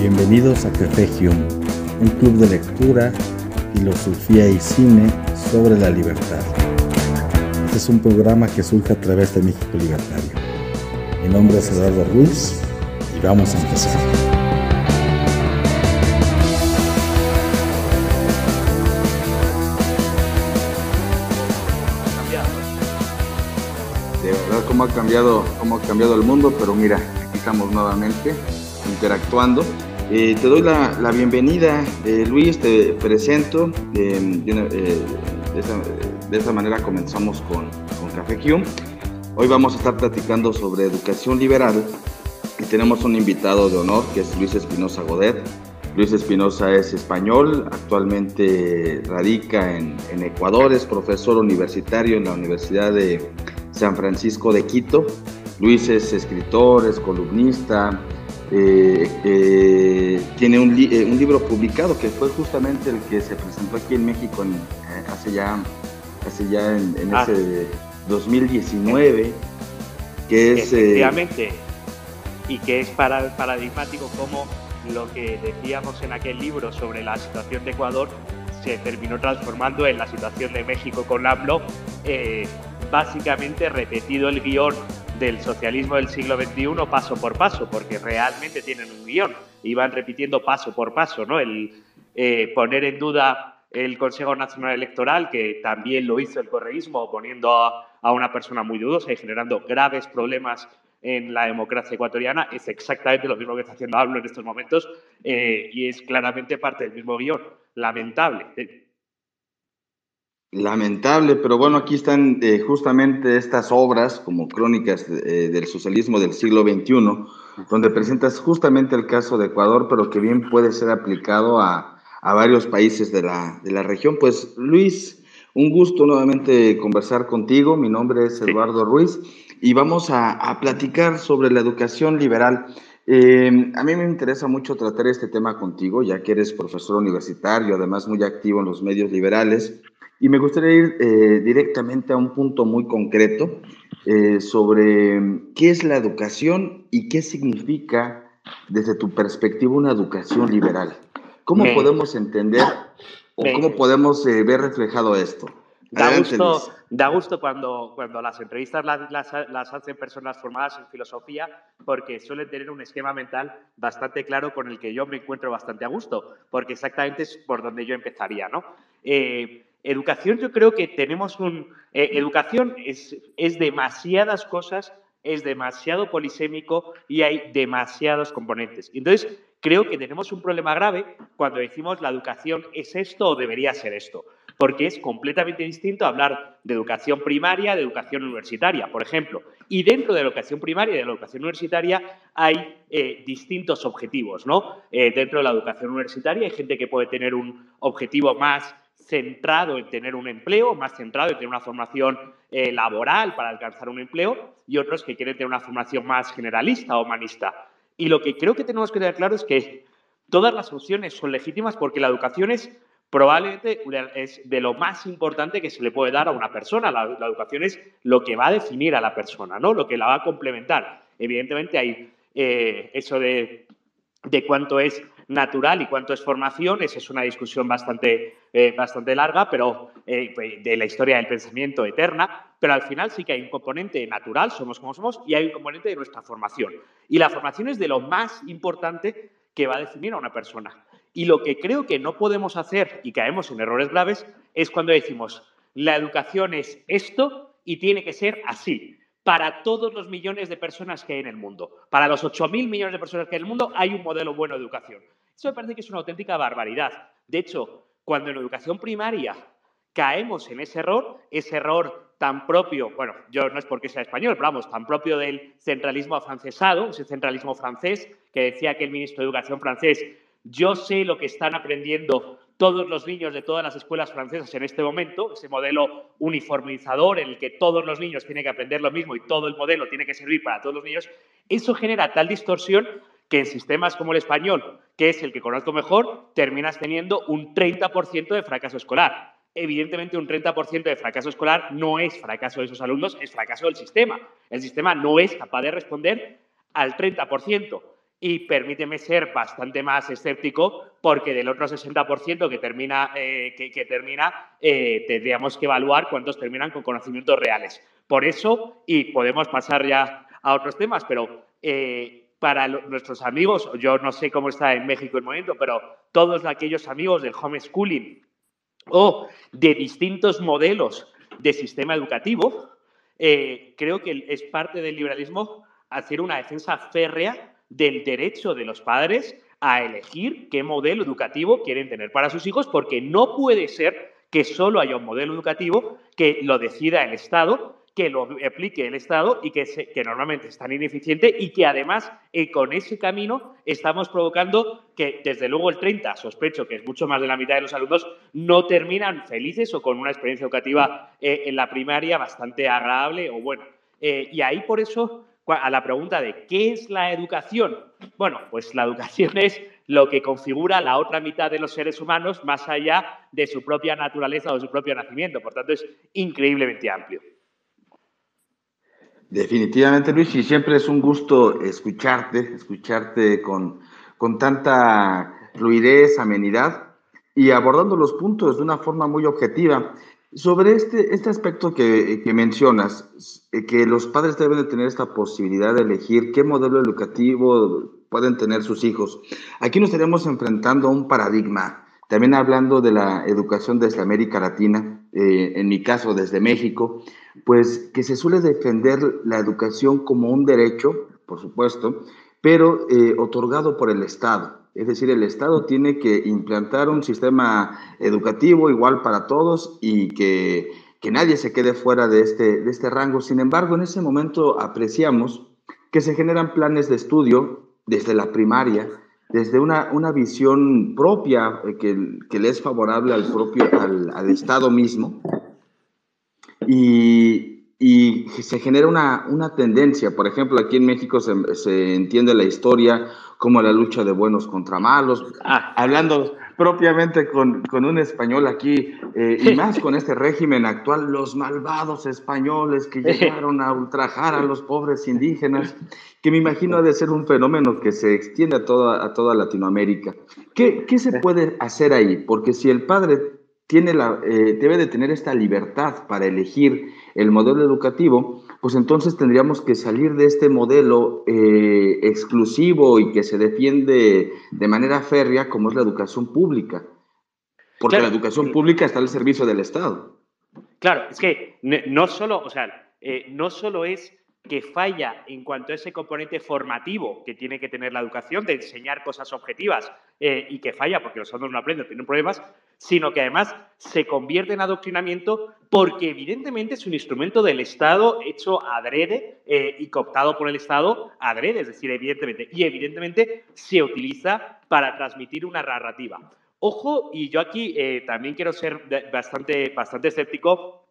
Bienvenidos a Café Hume, un club de lectura, filosofía y cine sobre la libertad. Este es un programa que surge a través de México Libertario. Mi nombre es Eduardo Ruiz y vamos a empezar. De verdad, cómo ha cambiado, cómo ha cambiado el mundo, pero mira, aquí estamos nuevamente interactuando. Eh, te doy la, bienvenida, eh, Luis, te presento. eh, de, una- esa manera comenzamos con, con Café Q. Hoy vamos a estar platicando sobre educación liberal y tenemos un invitado de honor que es Luis Espinosa Godet. Luis Espinosa es español, actualmente radica en Ecuador, es profesor universitario en la Universidad de San Francisco de Quito. Luis es escritor, es columnista, eh, eh, tiene un, li- eh, un libro publicado que fue justamente el que se presentó aquí en México en, eh, hace ya, hace ya en, en Ah. ese 2019, que es... eh, Efectivamente. Y que es para- paradigmático como lo que decíamos en aquel libro sobre la situación de Ecuador se terminó transformando en la situación de México con AMLO, eh, básicamente repetido el guion del socialismo del siglo XXI paso por paso, porque realmente tienen un guion y van repitiendo paso por paso, ¿no? El eh, poner en duda el Consejo Nacional Electoral, que también lo hizo el correísmo, poniendo a, una persona muy dudosa y generando graves problemas en la democracia ecuatoriana, es exactamente lo mismo que está haciendo AMLO en estos momentos eh, y es claramente parte del mismo guion. Lamentable. Lamentable, pero bueno, aquí están eh, justamente estas obras como crónicas eh, del socialismo del siglo XXI, donde presentas justamente el caso de Ecuador, pero que bien puede ser aplicado a, a varios países de la, de la región. Pues Luis, un gusto nuevamente conversar contigo. Mi nombre es. Eduardo Ruiz y vamos a, a platicar sobre la educación liberal. Eh, a mí me interesa mucho tratar este tema contigo, ya que eres profesor universitario, además muy activo en los medios liberales. Y me gustaría ir eh, directamente a un punto muy concreto eh, sobre qué es la educación y qué significa desde tu perspectiva una educación liberal. ¿Cómo Me- podemos entender o Me- cómo podemos eh, ver reflejado esto? Da gusto, da gusto cuando, cuando las entrevistas las, las, las hacen personas formadas en filosofía porque suelen tener un esquema mental bastante claro con el que yo me encuentro bastante a gusto, porque exactamente es por donde yo empezaría. ¿no? Eh, educación, yo creo que tenemos un... eh, educación es, es demasiadas cosas, es demasiado polisémico y hay demasiados componentes. Entonces, creo que tenemos un problema grave cuando decimos la educación es esto o debería ser esto porque es completamente distinto hablar de educación primaria, de educación universitaria, por ejemplo. Y dentro de la educación primaria y de la educación universitaria hay eh, distintos objetivos, ¿no? Eh, dentro de la educación universitaria hay gente que puede tener un objetivo más centrado en tener un empleo, más centrado en tener una formación eh, laboral para alcanzar un empleo, y otros que quieren tener una formación más generalista o humanista. Y lo que creo que tenemos que tener claro es que todas las opciones son legítimas porque la educación es probablemente es de lo más importante que se le puede dar a una persona. La, la educación es lo que va a definir a la persona, ¿no? Lo que la va a complementar. Evidentemente hay eh, eso de, de cuánto es natural y cuánto es formación, esa es una discusión bastante, eh, bastante larga, pero eh, pues, de la historia del pensamiento eterna, pero al final sí que hay un componente natural, somos como somos, y hay un componente de nuestra formación. Y la formación es de lo más importante que va a definir a una persona. Y lo que creo que no podemos hacer y caemos en errores graves es cuando decimos, la educación es esto y tiene que ser así. Para todos los millones de personas que hay en el mundo, para los 8.000 millones de personas que hay en el mundo, hay un modelo bueno de educación. Eso me parece que es una auténtica barbaridad. De hecho, cuando en educación primaria caemos en ese error, ese error tan propio, bueno, yo no es porque sea español, pero vamos, tan propio del centralismo afrancesado, ese centralismo francés que decía que el ministro de Educación francés, yo sé lo que están aprendiendo todos los niños de todas las escuelas francesas en este momento, ese modelo uniformizador en el que todos los niños tienen que aprender lo mismo y todo el modelo tiene que servir para todos los niños, eso genera tal distorsión que en sistemas como el español, que es el que conozco mejor, terminas teniendo un 30% de fracaso escolar. Evidentemente, un 30% de fracaso escolar no es fracaso de esos alumnos, es fracaso del sistema. El sistema no es capaz de responder al 30%. y permíteme ser bastante más escéptico porque del otro 60% que termina, eh, que, termina eh, tendríamos que evaluar cuántos terminan con conocimientos reales. Por eso, y podemos pasar ya a otros temas, pero eh, para nuestros amigos, yo no sé cómo está en México el momento, pero todos aquellos amigos del homeschooling o de distintos modelos de sistema educativo, creo que es parte del liberalismo hacer una defensa férrea del derecho de los padres a elegir qué modelo educativo quieren tener para sus hijos, porque no puede ser que solo haya un modelo educativo que lo decida el Estado, que lo aplique el Estado y que, normalmente es tan ineficiente y que además eh, con ese camino estamos provocando que desde luego el 30, sospecho que es mucho más de la mitad de los alumnos, no terminan felices o con una experiencia educativa eh, en la primaria bastante agradable o buena. Eh, y ahí por eso a la pregunta de ¿qué es la educación? Bueno, pues la educación es lo que configura la otra mitad de los seres humanos más allá de su propia naturaleza o de su propio nacimiento. Por tanto, es increíblemente amplio. Definitivamente, Luis, y siempre es un gusto escucharte, escucharte con, con tanta fluidez, amenidad y abordando los puntos de una forma muy objetiva. Sobre este, este aspecto que, que, mencionas, eh, que los padres deben de tener esta posibilidad de elegir qué modelo educativo pueden tener sus hijos. Aquí nos estaremos enfrentando a un paradigma, también hablando de la educación desde América Latina, eh, en mi caso desde México, pues que se suele defender la educación como un derecho, por supuesto, pero eh, otorgado por el Estado. Es decir, el Estado tiene que implantar un sistema educativo igual para todos y que, nadie se quede fuera de este, de este rango. Sin embargo, en ese momento apreciamos que se generan planes de estudio desde la primaria, desde una, una visión propia eh, que, que, le es favorable al propio al, al Estado mismo. Y, y se genera una, una, tendencia. Por ejemplo, aquí en México se, se, entiende la historia como la lucha de buenos contra malos. Ah, hablando propiamente con, con un español aquí, eh, y más con este régimen actual, los malvados españoles que llegaron a ultrajar a los pobres indígenas, que me imagino ha de ser un fenómeno que se extiende a toda, a toda Latinoamérica. ¿Qué, ¿Qué se puede hacer ahí? Porque si el padre tiene la, eh, debe de tener esta libertad para elegir el modelo educativo, pues entonces tendríamos que salir de este modelo eh, exclusivo y que se defiende de manera férrea como es la educación pública. Porque la educación pública está al servicio del Estado. Claro, es que no solo, o sea, eh, no solo es que falla en cuanto a ese componente formativo que tiene que tener la educación, de enseñar cosas objetivas eh, y que falla porque los alumnos no aprenden, tienen problemas, sino que además se convierte en adoctrinamiento porque evidentemente es un instrumento del Estado hecho adrede eh, y cooptado por el Estado adrede, es decir, evidentemente, y evidentemente se utiliza para transmitir una narrativa. Ojo, y yo aquí eh, también quiero ser bastante, bastante escéptico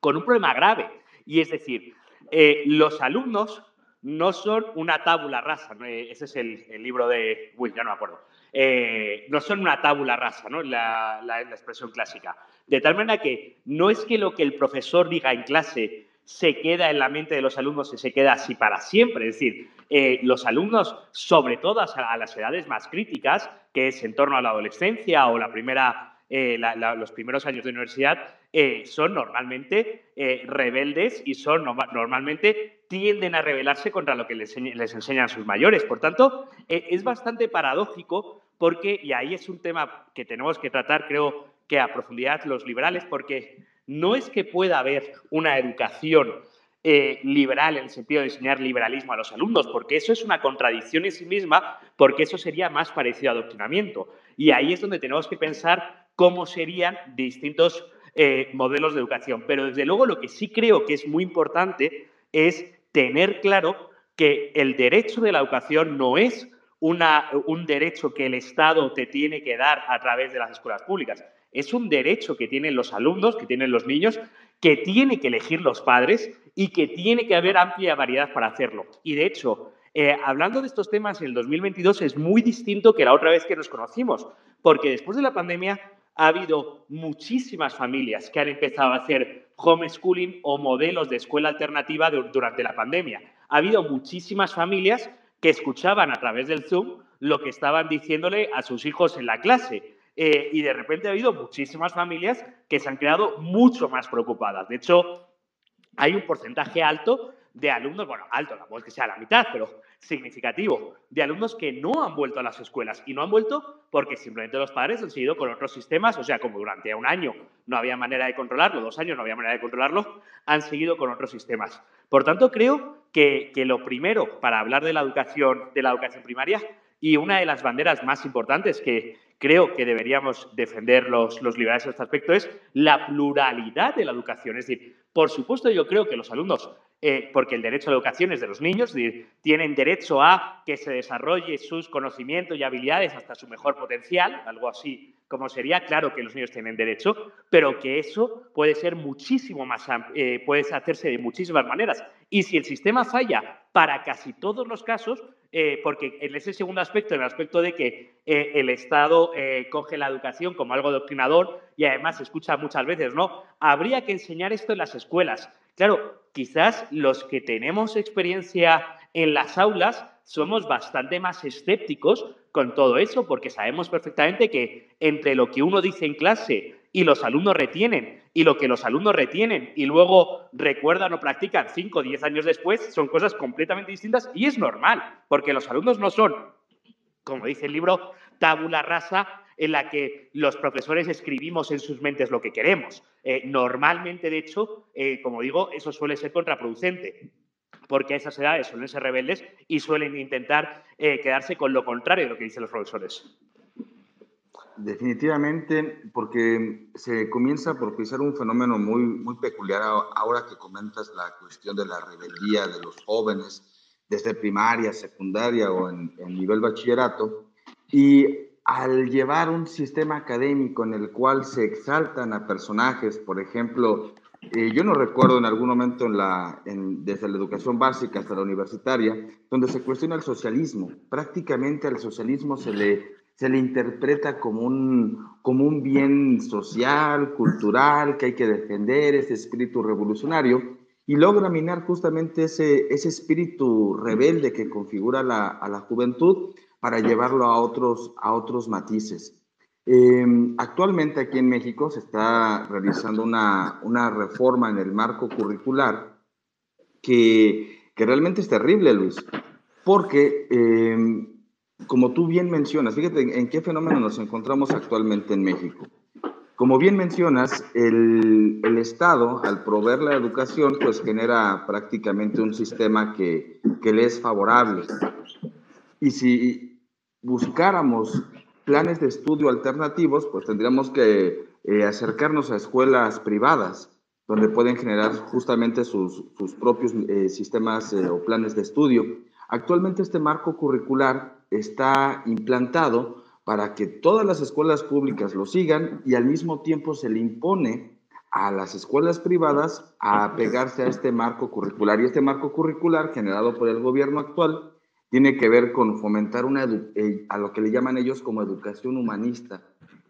con un problema grave, y es decir, eh, los alumnos no son una tábula rasa, ese es el, libro de... Uy, ya no me acuerdo. Eh, no son una tábula rasa, ¿no? La, expresión clásica. De tal manera que no es que lo que el profesor diga en clase se queda en la mente de los alumnos y se queda así para siempre. Es decir, eh, los alumnos, sobre todo a, las edades más críticas, que es en torno a la adolescencia o la primera eh, los primeros años de universidad eh, son normalmente eh, rebeldes y son normalmente tienden a rebelarse contra lo que les, les enseñan sus mayores. Por tanto, es bastante paradójico porque, y ahí es un tema que tenemos que tratar, creo que a profundidad los liberales, porque no es que pueda haber una educación liberal en el sentido de enseñar liberalismo a los alumnos, porque eso es una contradicción en sí misma, porque eso sería más parecido a adoctrinamiento. Y ahí es donde tenemos que pensar cómo serían distintos eh, modelos de educación. Pero desde luego lo que sí creo que es muy importante es tener claro que el derecho de la educación no es un derecho que el Estado te tiene que dar a través de las escuelas públicas. Es un derecho que tienen los alumnos, que tienen los niños, que tiene que elegir los padres y que tiene que haber amplia variedad para hacerlo. Y de hecho, eh, hablando de estos temas en el 2022 es muy distinto que la otra vez que nos conocimos, porque después de la pandemia ha habido muchísimas familias que han empezado a hacer homeschooling o modelos de escuela alternativa durante la pandemia. Ha habido muchísimas familias que escuchaban a través del Zoom lo que estaban diciéndole a sus hijos en la clase. Eh, y de repente ha habido muchísimas familias que se han quedado mucho más preocupadas. De hecho, hay un porcentaje alto de alumnos, bueno, alto, no es que sea la mitad, pero significativo, de alumnos que no han vuelto a las escuelas. Y no han vuelto porque simplemente los padres han seguido con otros sistemas, o sea, como durante un año no había manera de controlarlo, dos años no había manera de controlarlo, han seguido con otros sistemas. Por tanto, creo que, lo primero para hablar de la educación, de la educación primaria y una de las banderas más importantes que creo que deberíamos defender los, los liberales en este aspecto es la pluralidad de la educación. Es decir, por supuesto yo creo que los alumnos eh, porque el derecho a la educación es de los niños, tienen derecho a que se desarrolle sus conocimientos y habilidades hasta su mejor potencial, algo así como sería, claro que los niños tienen derecho, pero que eso puede ser muchísimo más, eh, puede hacerse de muchísimas maneras. Y si el sistema falla para casi todos los casos, eh, porque en ese segundo aspecto, en el aspecto de que el Estado coge la educación como algo doctrinador y además se escucha muchas veces, ¿no? Habría que enseñar esto en las escuelas. Claro, quizás los que tenemos experiencia en las aulas somos bastante más escépticos con todo eso, porque sabemos perfectamente que entre lo que uno dice en clase y los alumnos retienen, y lo que los alumnos retienen y luego recuerdan o practican 5 o 10 años después, son cosas completamente distintas y es normal, porque los alumnos no son, como dice el libro, tabula rasa en la que los profesores escribimos en sus mentes lo que queremos. Eh, normalmente, de hecho, eh, como digo, eso suele ser contraproducente porque a esas edades suelen ser rebeldes y suelen intentar eh, quedarse con lo contrario de lo que dicen los profesores. Definitivamente, porque se comienza a propiciar un fenómeno muy, muy peculiar ahora que comentas la cuestión de la rebeldía de los jóvenes desde primaria, secundaria o en, nivel bachillerato. Y al llevar un sistema académico en el cual se exaltan a personajes, por ejemplo, eh, yo no recuerdo en algún momento desde la educación básica hasta la universitaria, donde se cuestiona el socialismo. Prácticamente al socialismo se le, se le interpreta como un, como un bien social, cultural, que hay que defender, ese espíritu revolucionario, y logra minar justamente ese, ese espíritu rebelde que configura la, a la juventud para llevarlo a otros, a otros matices. Em, actualmente aquí en México se está realizando una, una reforma en el marco curricular que, que, realmente es terrible, Luis, porque, em, como tú bien mencionas, fíjate en qué fenómeno nos encontramos actualmente en México. Como bien mencionas, el, el, Estado, al proveer la educación, pues genera prácticamente un sistema que, que le es favorable. Y si buscáramos planes de estudio alternativos, pues tendríamos que eh, acercarnos a escuelas privadas, donde pueden generar justamente sus, sus propios eh, sistemas eh, o planes de estudio. Actualmente este marco curricular está implantado para que todas las escuelas públicas lo sigan y al mismo tiempo se le impone a las escuelas privadas a pegarse a este marco curricular. Y este marco curricular generado por el gobierno actual tiene que ver con fomentar una eh, a lo que le llaman ellos como educación humanista.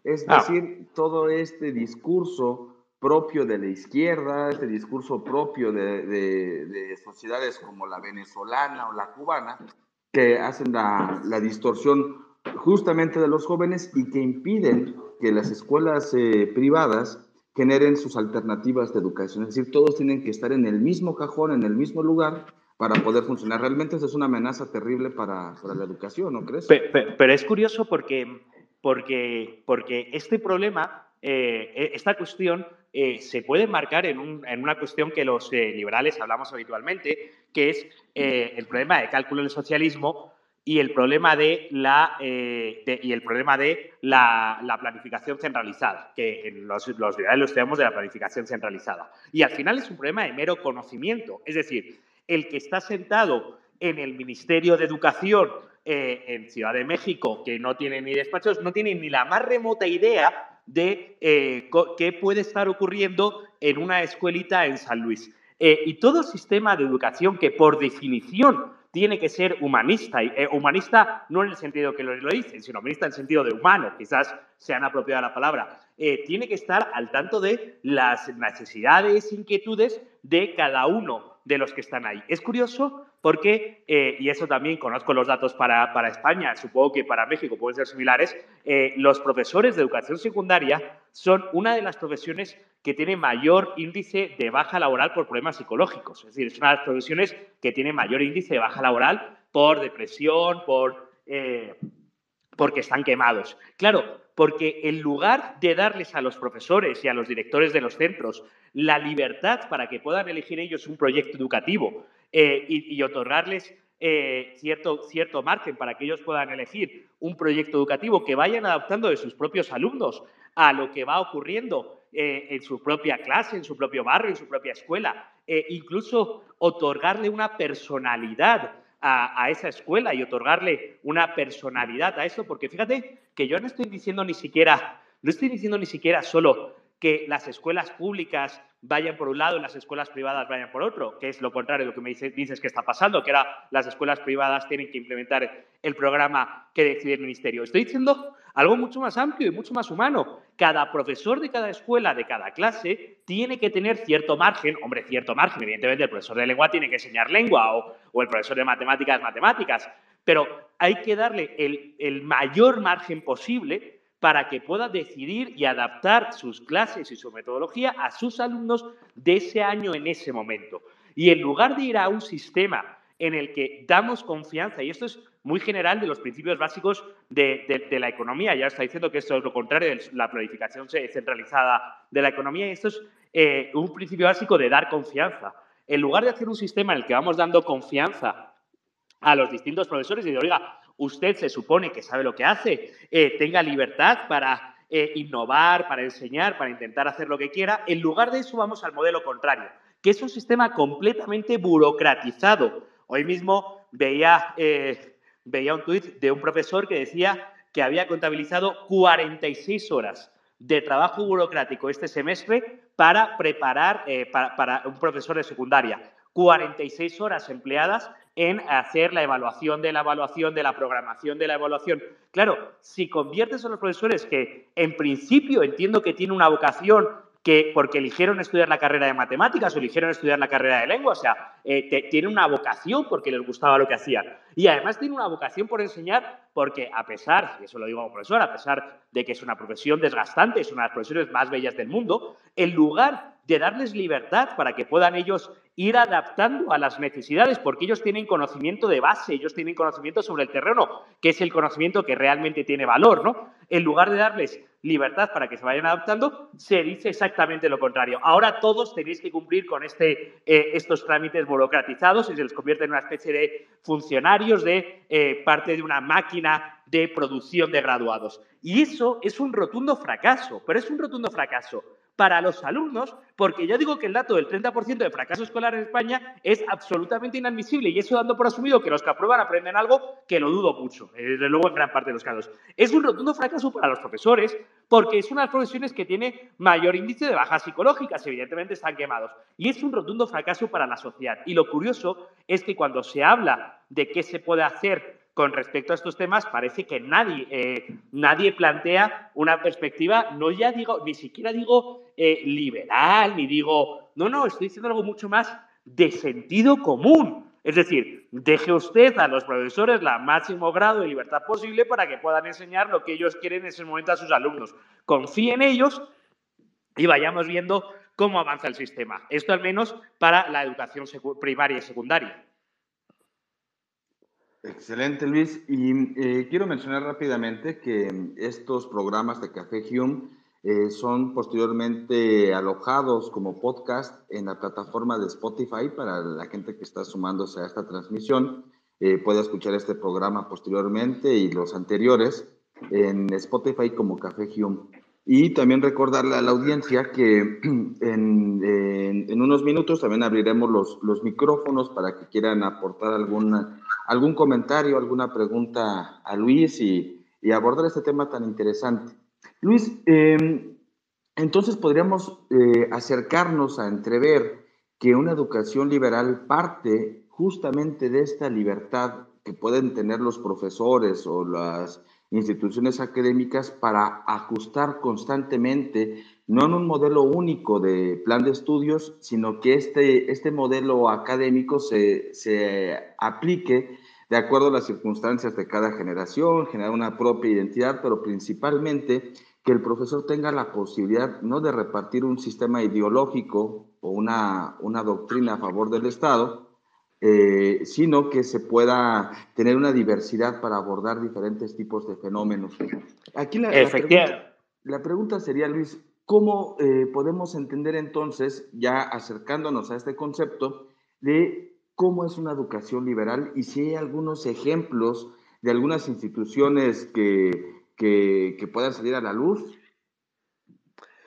Es ah. decir, todo este discurso propio de la izquierda, este discurso propio de, de, sociedades como la venezolana o la cubana, que hacen la, la, distorsión justamente de los jóvenes y que impiden que las escuelas eh, privadas generen sus alternativas de educación. Es decir, todos tienen que estar en el mismo cajón, en el mismo lugar, para poder funcionar. Realmente eso es una amenaza terrible para, para la educación, ¿no crees? Pero, es curioso porque, porque, porque este problema, eh, e, esta cuestión, eh, se puede marcar en, un, en, una cuestión que los eh, liberales hablamos habitualmente, que es el problema de cálculo del socialismo y el problema de la, y el problema de la, la, planificación centralizada, que los, los liberales lo estudiamos de la planificación centralizada. Y al final es un problema de mero conocimiento, es decir, el que está sentado en el Ministerio de Educación eh, en Ciudad de México, que no tiene ni despachos, no tiene ni la más remota idea de eh, qué puede estar ocurriendo en una escuelita en San Luis. Eh, y todo sistema de educación que por definición tiene que ser humanista, y, humanista no en el sentido que lo, lo, dicen, sino humanista en el sentido de humano, quizás se han apropiado la palabra, tiene que estar al tanto de las necesidades, inquietudes de cada uno de los que están ahí. Es curioso porque, eh, y eso también conozco los datos para, para, España, supongo que para México pueden ser similares, eh, los profesores de educación secundaria son una de las profesiones que tiene mayor índice de baja laboral por problemas psicológicos. Es decir, es una de las profesiones que tiene mayor índice de baja laboral por depresión, por, eh, porque están quemados. Claro, porque en lugar de darles a los profesores y a los directores de los centros la libertad para que puedan elegir ellos un proyecto educativo eh, y, otorgarles eh, cierto, cierto margen para que ellos puedan elegir un proyecto educativo que vayan adaptando de sus propios alumnos a lo que va ocurriendo eh, en su propia clase, en su propio barrio, en su propia escuela, incluso otorgarle una personalidad a, esa escuela y otorgarle una personalidad a eso, porque fíjate que yo no estoy diciendo ni siquiera, no estoy diciendo ni siquiera solo que las escuelas públicas vayan por un lado y las escuelas privadas vayan por otro, que es lo contrario de lo que me dices, que está pasando, que ahora las escuelas privadas tienen que implementar el programa que decide el ministerio. Estoy diciendo algo mucho más amplio y mucho más humano. Cada profesor de cada escuela, de cada clase, tiene que tener cierto margen, hombre, cierto margen, evidentemente el profesor de lengua tiene que enseñar lengua o, o el profesor de matemáticas, matemáticas, pero hay que darle el, el mayor margen posible para que pueda decidir y adaptar sus clases y su metodología a sus alumnos de ese año en ese momento. Y en lugar de ir a un sistema en el que damos confianza, y esto es muy general de los principios básicos de, la economía, ya está diciendo que esto es lo contrario de la planificación centralizada de la economía, y esto es eh, un principio básico de dar confianza. En lugar de hacer un sistema en el que vamos dando confianza a los distintos profesores y de, oiga, usted se supone que sabe lo que hace, eh, tenga libertad para eh, innovar, para enseñar, para intentar hacer lo que quiera. En lugar de eso vamos al modelo contrario, que es un sistema completamente burocratizado. Hoy mismo veía, eh, veía un tuit de un profesor que decía que había contabilizado 46 horas de trabajo burocrático este semestre para preparar para un profesor de secundaria. 46 horas empleadas en hacer la evaluación de la evaluación, de la programación de la evaluación. Claro, si conviertes a los profesores que en principio entiendo que tienen una vocación que porque eligieron estudiar la carrera de matemáticas o eligieron estudiar la carrera de lengua, o sea, eh, tienen una vocación porque les gustaba lo que hacían. Y además tienen una vocación por enseñar porque a pesar, y eso lo digo como profesor, a pesar de que es una profesión desgastante, es una de las profesiones más bellas del mundo, en lugar de darles libertad para que puedan ellos ir adaptando a las necesidades, porque ellos tienen conocimiento de base, ellos tienen conocimiento sobre el terreno, que es el conocimiento que realmente tiene valor, ¿no? En lugar de darles libertad para que se vayan adaptando, se dice exactamente lo contrario. Ahora todos tenéis que cumplir con este, eh, estos trámites burocratizados y se les convierte en una especie de funcionarios de eh, parte de una máquina de producción de graduados. Y eso es un rotundo fracaso, pero es un rotundo fracaso para los alumnos, porque yo digo que el dato del 30% de fracaso escolar en España es absolutamente inadmisible y eso dando por asumido que los que aprueban aprenden algo que lo dudo mucho, desde luego en gran parte de los casos. Es un rotundo fracaso para los profesores porque es una de las profesiones que tiene mayor índice de bajas psicológicas, evidentemente están quemados, y es un rotundo fracaso para la sociedad. Y lo curioso es que cuando se habla de qué se puede hacer con respecto a estos temas parece que nadie, eh, nadie plantea una perspectiva, no ya digo, ni siquiera digo eh, liberal, ni digo, no, no, estoy diciendo algo mucho más de sentido común. Es decir, deje usted a los profesores la máximo grado de libertad posible para que puedan enseñar lo que ellos quieren en ese momento a sus alumnos. Confíe en ellos y vayamos viendo cómo avanza el sistema. Esto al menos para la educación primaria y secundaria. Excelente, Luis. Y eh, quiero mencionar rápidamente que estos programas de Café Hume eh, son posteriormente alojados como podcast en la plataforma de Spotify para la gente que está sumándose a esta transmisión. Eh, puede escuchar este programa posteriormente y los anteriores en Spotify como Café Hume. Y también recordarle a la audiencia que en, en, unos minutos también abriremos los, los, micrófonos para que quieran aportar alguna, algún comentario, alguna pregunta a Luis y, y abordar este tema tan interesante. Luis, em, entonces podríamos eh, acercarnos a entrever que una educación liberal parte justamente de esta libertad que pueden tener los profesores o las instituciones académicas para ajustar constantemente no en un modelo único de plan de estudios, sino que este, este modelo académico se, se aplique de acuerdo a las circunstancias de cada generación, generar una propia identidad, pero principalmente que el profesor tenga la posibilidad no de repartir un sistema ideológico o una, una doctrina a favor del Estado, eh, sino que se pueda tener una diversidad para abordar diferentes tipos de fenómenos. Aquí la, la, pregunta, sería, Luis, ¿cómo eh, podemos entender entonces, ya acercándonos a este concepto, de cómo es una educación liberal y si hay algunos ejemplos de algunas instituciones que, que, puedan salir a la luz.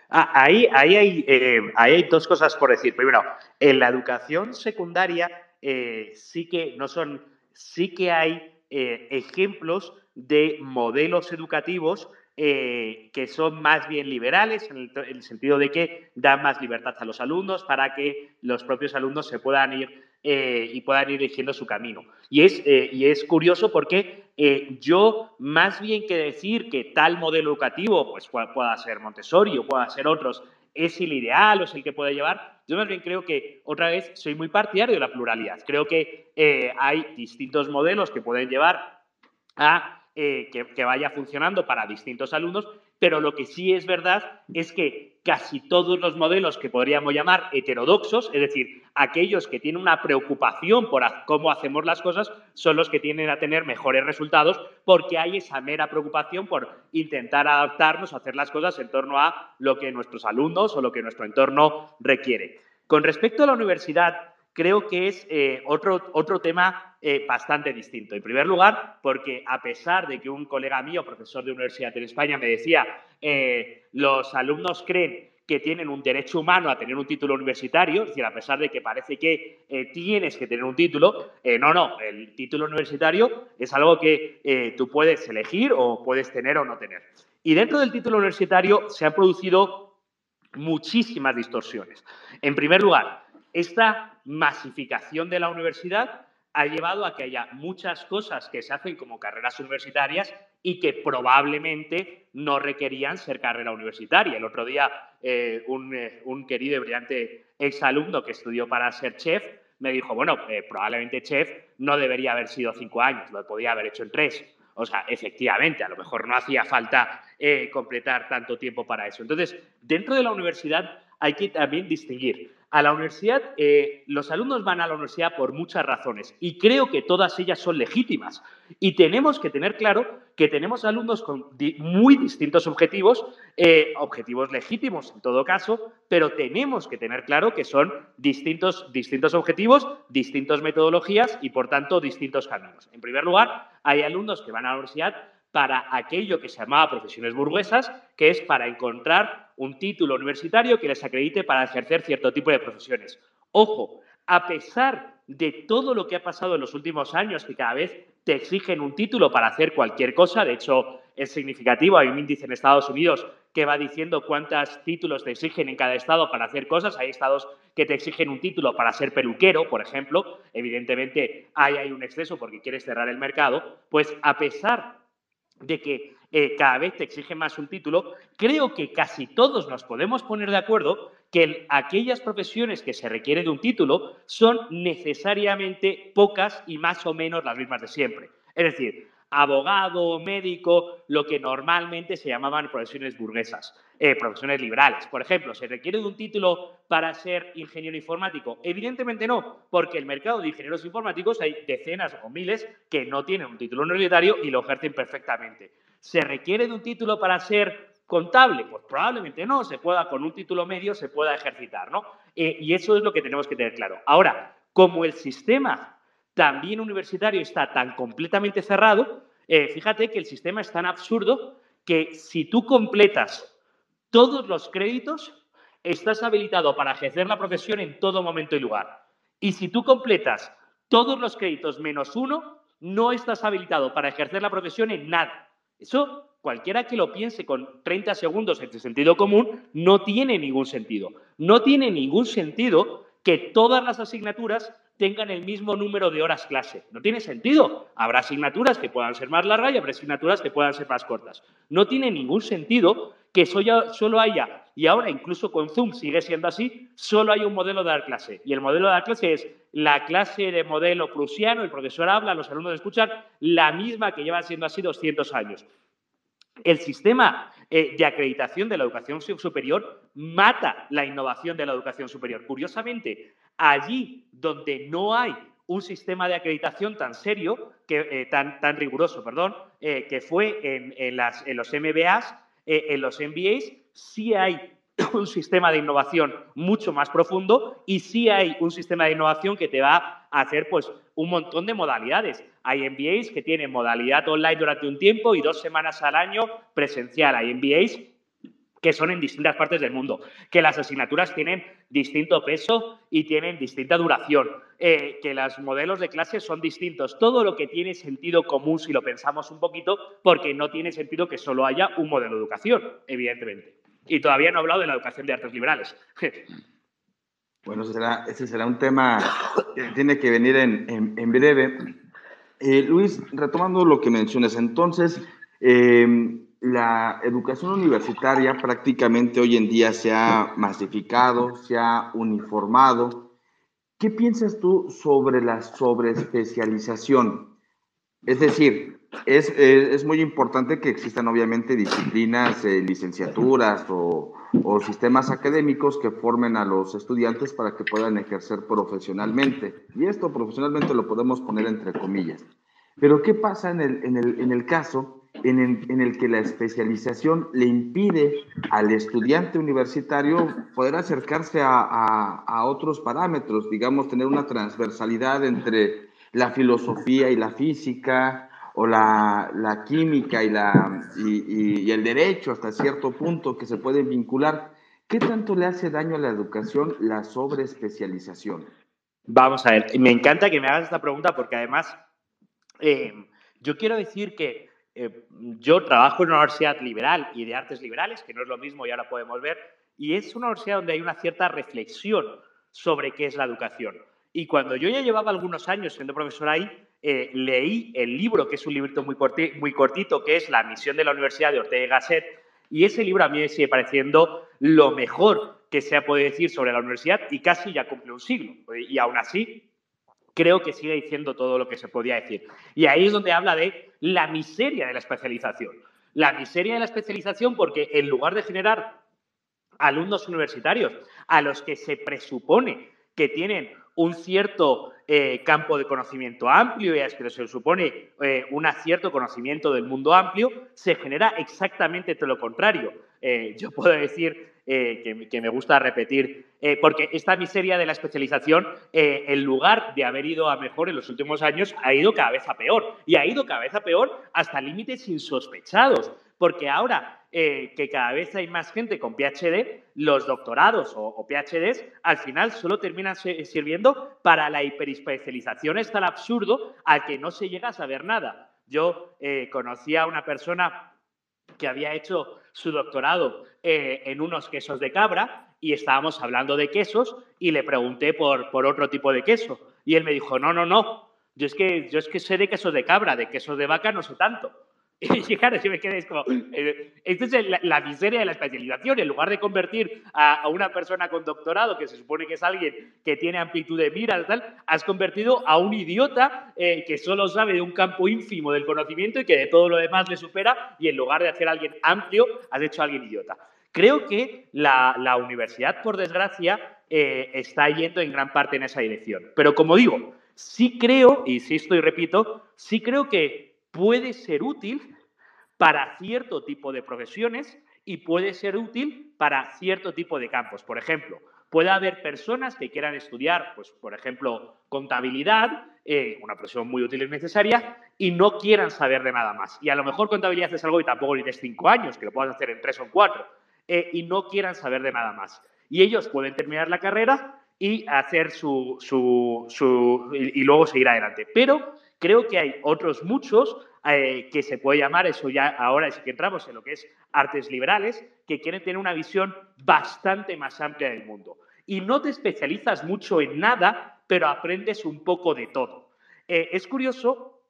Ah, ahí, ahí, hay, eh, ahí, hay, dos cosas por decir. Primero, en la educación secundaria eh, sí que no son, sí que hay eh, ejemplos de modelos educativos que son más bien liberales, en el, sentido de que dan más libertad a los alumnos para que los propios alumnos se puedan ir eh, y puedan ir eligiendo su camino. Y es, eh, y es curioso porque eh, yo, más bien que decir que tal modelo educativo pues, pueda ser Montessori o pueda ser otros, es el ideal o es el que puede llevar, yo más bien creo que, otra vez, soy muy partidario de la pluralidad. Creo que hay distintos modelos que pueden llevar a que, vaya funcionando para distintos alumnos, pero lo que sí es verdad es que casi todos los modelos que podríamos llamar heterodoxos, es decir, aquellos que tienen una preocupación por cómo hacemos las cosas, son los que tienden a tener mejores resultados porque hay esa mera preocupación por intentar adaptarnos hacer las cosas en torno a lo que nuestros alumnos o lo que nuestro entorno requiere. Con respecto a la universidad, creo que es eh, otro, otro tema eh, bastante distinto. En primer lugar, porque a pesar de que un colega mío, profesor de universidad en España, me decía, eh, los alumnos creen que tienen un derecho humano a tener un título universitario, es decir, a pesar de que parece que tienes que tener un título, no, no, el título universitario es algo que tú puedes elegir o puedes tener o no tener. Y dentro del título universitario se han producido muchísimas distorsiones. En primer lugar, esta masificación de la universidad ha llevado a que haya muchas cosas que se hacen como carreras universitarias y que probablemente no requerían ser carrera universitaria. El otro día, eh, eh, un, querido y brillante exalumno que estudió para ser chef me dijo, bueno, eh, probablemente chef no debería haber sido cinco años, lo podía haber hecho en tres. O sea, efectivamente, a lo mejor no hacía falta completar tanto tiempo para eso. Entonces, dentro de la universidad hay que también distinguir a la universidad, eh, los alumnos van a la universidad por muchas razones y creo que todas ellas son legítimas. Y tenemos que tener claro que tenemos alumnos con muy distintos objetivos, eh, objetivos legítimos en todo caso, pero tenemos que tener claro que son distintos, distintos objetivos, distintas metodologías y por tanto distintos caminos. En primer lugar, hay alumnos que van a la universidad para aquello que se llamaba profesiones burguesas, que es para encontrar un título universitario que les acredite para ejercer cierto tipo de profesiones. Ojo, a pesar de todo lo que ha pasado en los últimos años, que cada vez te exigen un título para hacer cualquier cosa, de hecho es significativo, hay un índice en Estados Unidos que va diciendo cuántos títulos te exigen en cada estado para hacer cosas. Hay estados que te exigen un título para ser peluquero, por ejemplo. Evidentemente, ahí hay un exceso porque quieres cerrar el mercado. Pues a pesar de que eh, cada vez te exige más un título, creo que casi todos nos podemos poner de acuerdo que aquellas profesiones que se requiere de un título son necesariamente pocas y más o menos las mismas de siempre. Es decir, abogado, médico, lo que normalmente se llamaban profesiones burguesas, eh, profesiones liberales. Por ejemplo, ¿se requiere de un título para ser ingeniero informático? Evidentemente no, porque el mercado de ingenieros informáticos hay decenas o miles que no tienen un título universitario y lo ejercen perfectamente. ¿Se requiere de un título para ser contable? Pues probablemente no, se pueda con un título medio se pueda ejercitar, ¿no? Eh, y eso es lo que tenemos que tener claro. Ahora, como el sistema también universitario está tan completamente cerrado, eh, fíjate que el sistema es tan absurdo que si tú completas todos los créditos, estás habilitado para ejercer la profesión en todo momento y lugar. Y si tú completas todos los créditos menos uno, no estás habilitado para ejercer la profesión en nada. Eso, cualquiera que lo piense con 30 segundos en sentido común, no tiene ningún sentido. No tiene ningún sentido que todas las asignaturas tengan el mismo número de horas clase. No tiene sentido. Habrá asignaturas que puedan ser más largas y habrá asignaturas que puedan ser más cortas. No tiene ningún sentido que solo haya, y ahora incluso con Zoom sigue siendo así, solo hay un modelo de dar clase. Y el modelo de dar clase es la clase de modelo prusiano, el profesor habla, los alumnos escuchan, la misma que lleva siendo así 200 años. El sistema eh, de acreditación de la educación superior mata la innovación de la educación superior. Curiosamente, allí donde no hay un sistema de acreditación tan serio, que, eh, tan, tan, riguroso, perdón, eh, que fue en, en, las, en los MBAs, en los MBAs, sí hay un sistema de innovación mucho más profundo y sí hay un sistema de innovación que te va a hacer pues, un montón de modalidades. Hay MBAs que tienen modalidad online durante un tiempo y dos semanas al año presencial. Hay MBAs que son en distintas partes del mundo, que las asignaturas tienen distinto peso y tienen distinta duración, eh, que los modelos de clases son distintos. Todo lo que tiene sentido común si lo pensamos un poquito, porque no tiene sentido que solo haya un modelo de educación, evidentemente. Y todavía no he hablado de la educación de artes liberales. Bueno, ese será, un tema que tiene que venir en, breve. Eh, Luis, retomando lo que mencionas, entonces, eh, la educación universitaria prácticamente hoy en día se ha masificado, se ha uniformado. ¿Qué piensas tú sobre la sobreespecialización? Es decir, es, eh, es, muy importante que existan obviamente disciplinas, eh, licenciaturas o, o, sistemas académicos que formen a los estudiantes para que puedan ejercer profesionalmente. Y esto profesionalmente lo podemos poner entre comillas. Pero ¿qué pasa en el, en el, en el caso en el, en el, que la especialización le impide al estudiante universitario poder acercarse a, a, a otros parámetros, digamos, tener una transversalidad entre la filosofía y la física, o la, la química y, la, y, y, el derecho hasta cierto punto que se pueden vincular. ¿Qué tanto le hace daño a la educación la sobreespecialización? Vamos a ver, me encanta que me hagas esta pregunta porque además eh, yo quiero decir que eh, yo trabajo en una universidad liberal y de artes liberales, que no es lo mismo y ahora podemos ver, y es una universidad donde hay una cierta reflexión sobre qué es la educación. Y cuando yo ya llevaba algunos años siendo profesor ahí, eh, leí el libro, que es un librito muy, muy cortito, que es La misión de la Universidad de Ortega y Gasset, y ese libro a mí me sigue pareciendo lo mejor que se ha podido decir sobre la universidad y casi ya cumple un siglo. Y aún así, creo que sigue diciendo todo lo que se podía decir. Y ahí es donde habla de la miseria de la especialización. La miseria de la especialización porque en lugar de generar alumnos universitarios a los que se presupone que tienen un cierto eh, campo de conocimiento amplio y es que se supone eh, un cierto conocimiento del mundo amplio, se genera exactamente todo lo contrario. Eh, yo puedo decir que, que, me gusta repetir, porque esta miseria de la especialización, en lugar de haber ido a mejor en los últimos años, ha ido cada vez a peor. Y ha ido cada vez a peor hasta límites insospechados porque ahora eh, que cada vez hay más gente con PhD, los doctorados o, PhDs al final solo terminan sirviendo para la hiperespecialización. Es tan absurdo al que no se llega a saber nada. Yo eh, conocí a una persona que había hecho su doctorado eh, en unos quesos de cabra y estábamos hablando de quesos y le pregunté por, por otro tipo de queso. Y él me dijo, no, no, no, yo es, que, yo es que sé de quesos de cabra, de quesos de vaca no sé tanto. Y claro, si me quedé como, eh, esto es la, miseria de la especialización. En lugar de convertir a, una persona con doctorado, que se supone que es alguien que tiene amplitud de mira, tal, has convertido a un idiota eh, que solo sabe de un campo ínfimo del conocimiento y que de todo lo demás le supera, y en lugar de hacer a alguien amplio, has hecho a alguien idiota. Creo que la, la universidad, por desgracia, eh, está yendo en gran parte en esa dirección. Pero como digo, sí creo, insisto y repito, sí creo que puede ser útil para cierto tipo de profesiones y puede ser útil para cierto tipo de campos. Por ejemplo, puede haber personas que quieran estudiar, pues, por ejemplo, contabilidad, eh, una profesión muy útil y necesaria, y no quieran saber de nada más. Y a lo mejor contabilidad es algo y tampoco tienes cinco años, que lo puedas hacer en tres o cuatro, eh, y no quieran saber de nada más. Y ellos pueden terminar la carrera y hacer su, su, su y, y luego seguir adelante. Pero Creo que hay otros muchos eh, que se puede llamar, eso ya ahora sí que entramos en lo que es artes liberales, que quieren tener una visión bastante más amplia del mundo. Y no te especializas mucho en nada pero aprendes un poco de todo. Eh, es curioso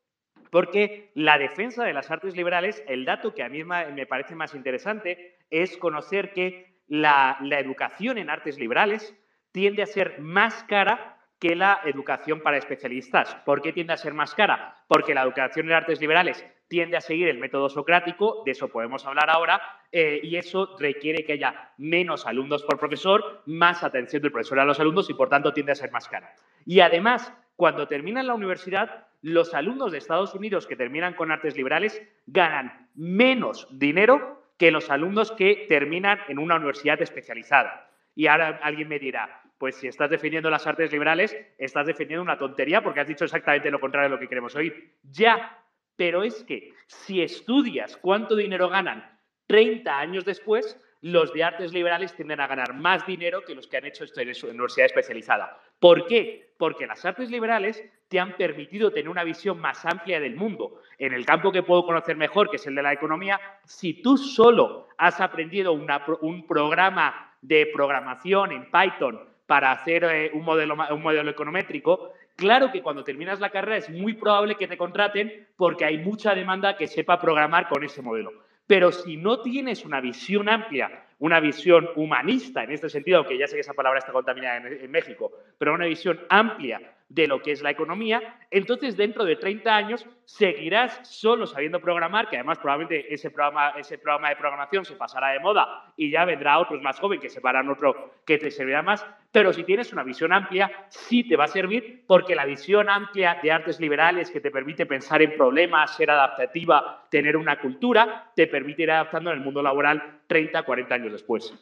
porque la defensa de las artes liberales, el dato que a mí me parece más interesante es conocer que la, la educación en artes liberales tiende a ser más cara que la educación para especialistas. ¿Por qué tiende a ser más cara? Porque la educación en artes liberales tiende a seguir el método socrático, de eso podemos hablar ahora, eh, y eso requiere que haya menos alumnos por profesor, más atención del profesor a los alumnos y por tanto tiende a ser más cara. Y además, cuando terminan la universidad, los alumnos de Estados Unidos que terminan con artes liberales ganan menos dinero que los alumnos que terminan en una universidad especializada. Y ahora alguien me dirá, pues si estás defendiendo las artes liberales, estás defendiendo una tontería porque has dicho exactamente lo contrario de lo que queremos oír. Ya, pero es que si estudias cuánto dinero ganan 30 años después, los de artes liberales tienden a ganar más dinero que los que han hecho esto en su universidad especializada. ¿Por qué? Porque las artes liberales te han permitido tener una visión más amplia del mundo. En el campo que puedo conocer mejor, que es el de la economía, si tú solo has aprendido un programa de programación en Python para hacer eh, un, modelo, un modelo econométrico, claro que cuando terminas la carrera es muy probable que te contraten porque hay mucha demanda que sepa programar con ese modelo. Pero si no tienes una visión amplia, una visión humanista en este sentido, aunque ya sé que esa palabra está contaminada en, México, pero una visión amplia de lo que es la economía, entonces dentro de 30 años seguirás solo sabiendo programar, que además probablemente ese programa, ese programa de programación se pasará de moda y ya vendrá otros más jóvenes que separan otro que te servirá más, pero si tienes una visión amplia, sí te va a servir porque la visión amplia de artes liberales que te permite pensar en problemas, ser adaptativa, tener una cultura, te permite ir adaptando en el mundo laboral 30, 40 años después.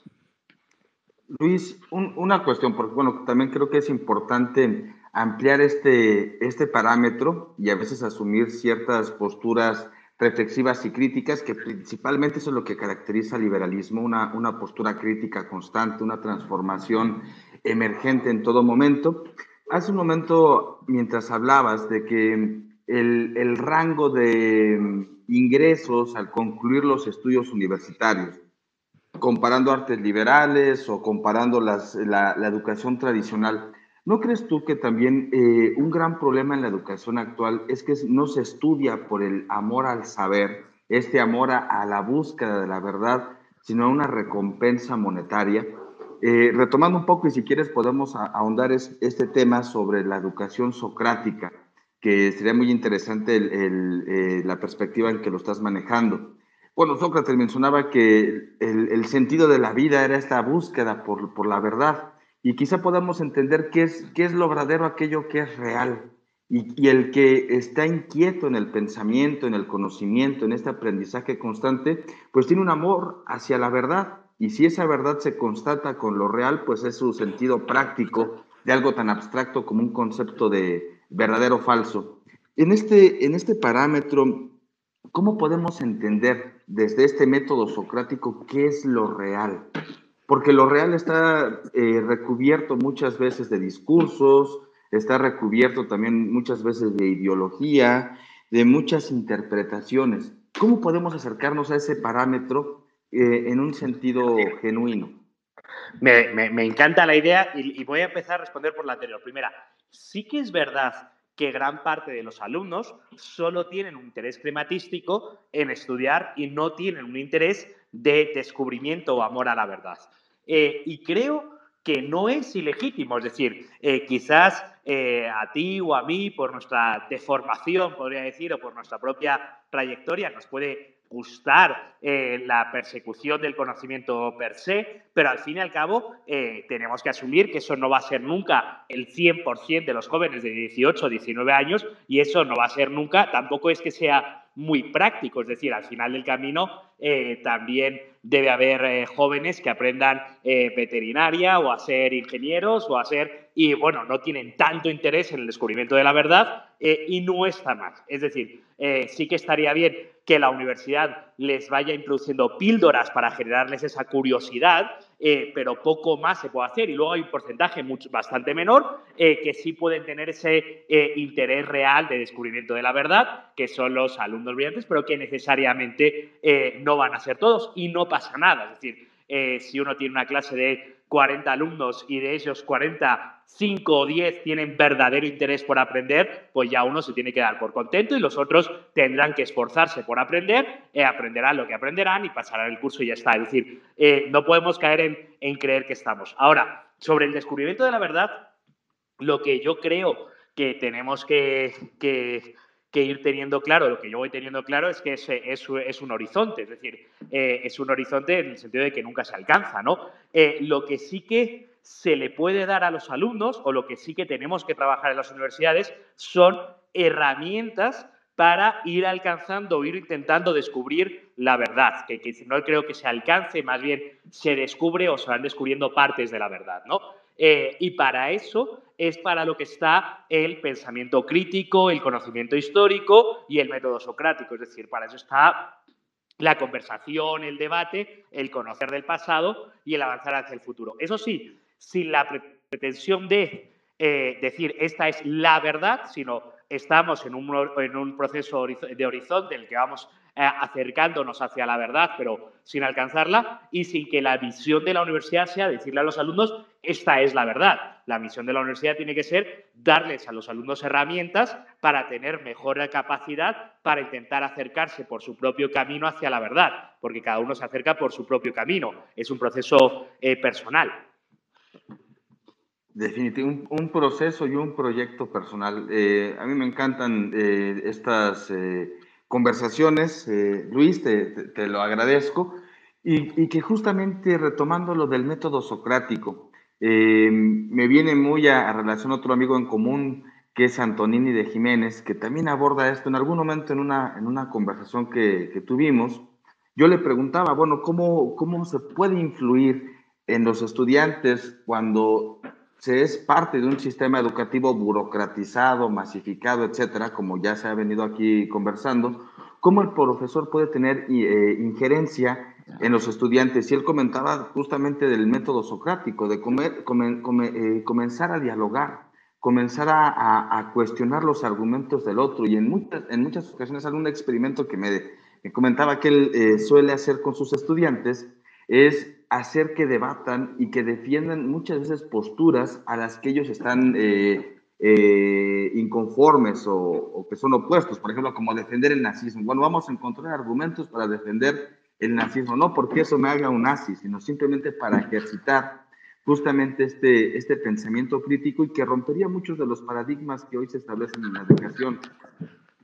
Luis, una cuestión, porque bueno, también creo que es importante ampliar este, este parámetro y a veces asumir ciertas posturas reflexivas y críticas, que principalmente eso es lo que caracteriza al liberalismo, una, una postura crítica constante, una transformación emergente en todo momento. Hace un momento, mientras hablabas de que el, el rango de ingresos al concluir los estudios universitarios, comparando artes liberales o comparando las, la, la educación tradicional, ¿No crees tú que también eh, un gran problema en la educación actual es que no se estudia por el amor al saber, este amor a, la búsqueda de la verdad, sino a una recompensa monetaria? Eh, retomando un poco, y si quieres podemos ahondar este tema sobre la educación socrática, que sería muy interesante eh, la perspectiva en que lo estás manejando. Bueno, Sócrates mencionaba que el, sentido de la vida era esta búsqueda por, por la verdad y quizá podamos entender qué es, qué es lo verdadero, aquello que es real. Y, el que está inquieto en el pensamiento, en el conocimiento, en este aprendizaje constante, pues tiene un amor hacia la verdad. Y si esa verdad se constata con lo real, pues es su sentido práctico de algo tan abstracto como un concepto de verdadero o falso. En este, en este parámetro, ¿cómo podemos entender desde este método socrático qué es lo real? Porque lo real está eh, recubierto muchas veces de discursos, está recubierto también muchas veces de ideología, de muchas interpretaciones. ¿Cómo podemos acercarnos a ese parámetro eh, en un sentido genuino? Me, encanta la idea y voy a empezar a responder por la anterior. Primera, sí que es verdad que gran parte de los alumnos solo tienen un interés crematístico en estudiar y no tienen un interés de descubrimiento o amor a la verdad. Eh, y creo que no es ilegítimo, es decir, eh, quizás eh, a ti o a mí, por nuestra deformación, podría decir, o por nuestra propia trayectoria, nos puede gustar la persecución del conocimiento per se, pero al fin y al cabo tenemos que asumir que eso no va a ser nunca el 100% de los jóvenes de 18 o 19 años y eso no va a ser nunca, tampoco es que sea muy práctico, es decir, al final del camino también debe haber eh, jóvenes que aprendan eh, veterinaria o a ser ingenieros o a ser, y bueno, no tienen tanto interés en el descubrimiento de la verdad eh, y no está mal. Es decir, sí que estaría bien que la universidad les vaya introduciendo píldoras para generarles esa curiosidad, pero poco más se puede hacer. Y luego hay un porcentaje mucho, bastante menor que sí pueden tener ese interés real de descubrimiento de la verdad, que son los alumnos brillantes, pero que necesariamente no van a ser todos y no pasa nada. Es decir, eh, si uno tiene una clase de 40 alumnos y de ellos 40, 5 o 10 tienen verdadero interés por aprender, pues ya uno se tiene que dar por contento y los otros tendrán que esforzarse por aprender, eh, aprenderán lo que aprenderán y pasarán el curso y ya está. Es decir, eh, no podemos caer en, creer que estamos. Ahora, sobre el descubrimiento de la verdad, lo que yo creo que tenemos que, ir teniendo claro, lo que yo voy teniendo claro es que es, un horizonte, es decir, eh, es un horizonte en el sentido de que nunca se alcanza, ¿no? lo que sí que se le puede dar a los alumnos, o lo que sí que tenemos que trabajar en las universidades, son herramientas para ir alcanzando o ir intentando descubrir la verdad, que, no creo que se alcance, más bien se descubre o se van descubriendo partes de la verdad, ¿no? Eh, y para eso es para lo que está el pensamiento crítico, el conocimiento histórico y el método socrático, es decir, para eso está la conversación, el debate, el conocer del pasado y el avanzar hacia el futuro. Eso sí, sin la pretensión de eh, decir esta es la verdad, sino estamos en un, proceso de horizonte en el que vamos eh, acercándonos hacia la verdad, pero sin alcanzarla, y sin que la visión de la universidad sea decirle a los alumnos, esta es la verdad. La misión de la universidad tiene que ser darles a los alumnos herramientas para tener mejor capacidad para intentar acercarse por su propio camino hacia la verdad, porque cada uno se acerca por su propio camino. Es un proceso eh, personal. Definitivamente, un, proceso y un proyecto personal. Eh, a mí me encantan eh, estas eh, conversaciones, Luis, te, lo agradezco, y, que justamente retomando lo del método socrático, me viene muy a, relación otro amigo en común que es Antonini de Jiménez, que también aborda esto en algún momento en una, en una conversación que, que tuvimos. Yo le preguntaba, bueno, ¿cómo, ¿cómo se puede influir en los estudiantes cuando se es parte de un sistema educativo burocratizado, masificado, etcétera, como ya se ha venido aquí conversando, cómo el profesor puede tener eh, injerencia en los estudiantes. Y él comentaba justamente del método socrático, de comer, eh, comenzar a dialogar, comenzar a, cuestionar los argumentos del otro. Y en muchas, en muchas ocasiones, algún experimento que me, comentaba que él eh, suele hacer con sus estudiantes es hacer que debatan y que defiendan muchas veces posturas a las que ellos están eh, eh, inconformes o, que son opuestos. Por ejemplo, como defender el nazismo. Bueno, vamos a encontrar argumentos para defender el nazismo, no porque eso me haga un nazi, sino simplemente para ejercitar justamente este, este pensamiento crítico y que rompería muchos de los paradigmas que hoy se establecen en la educación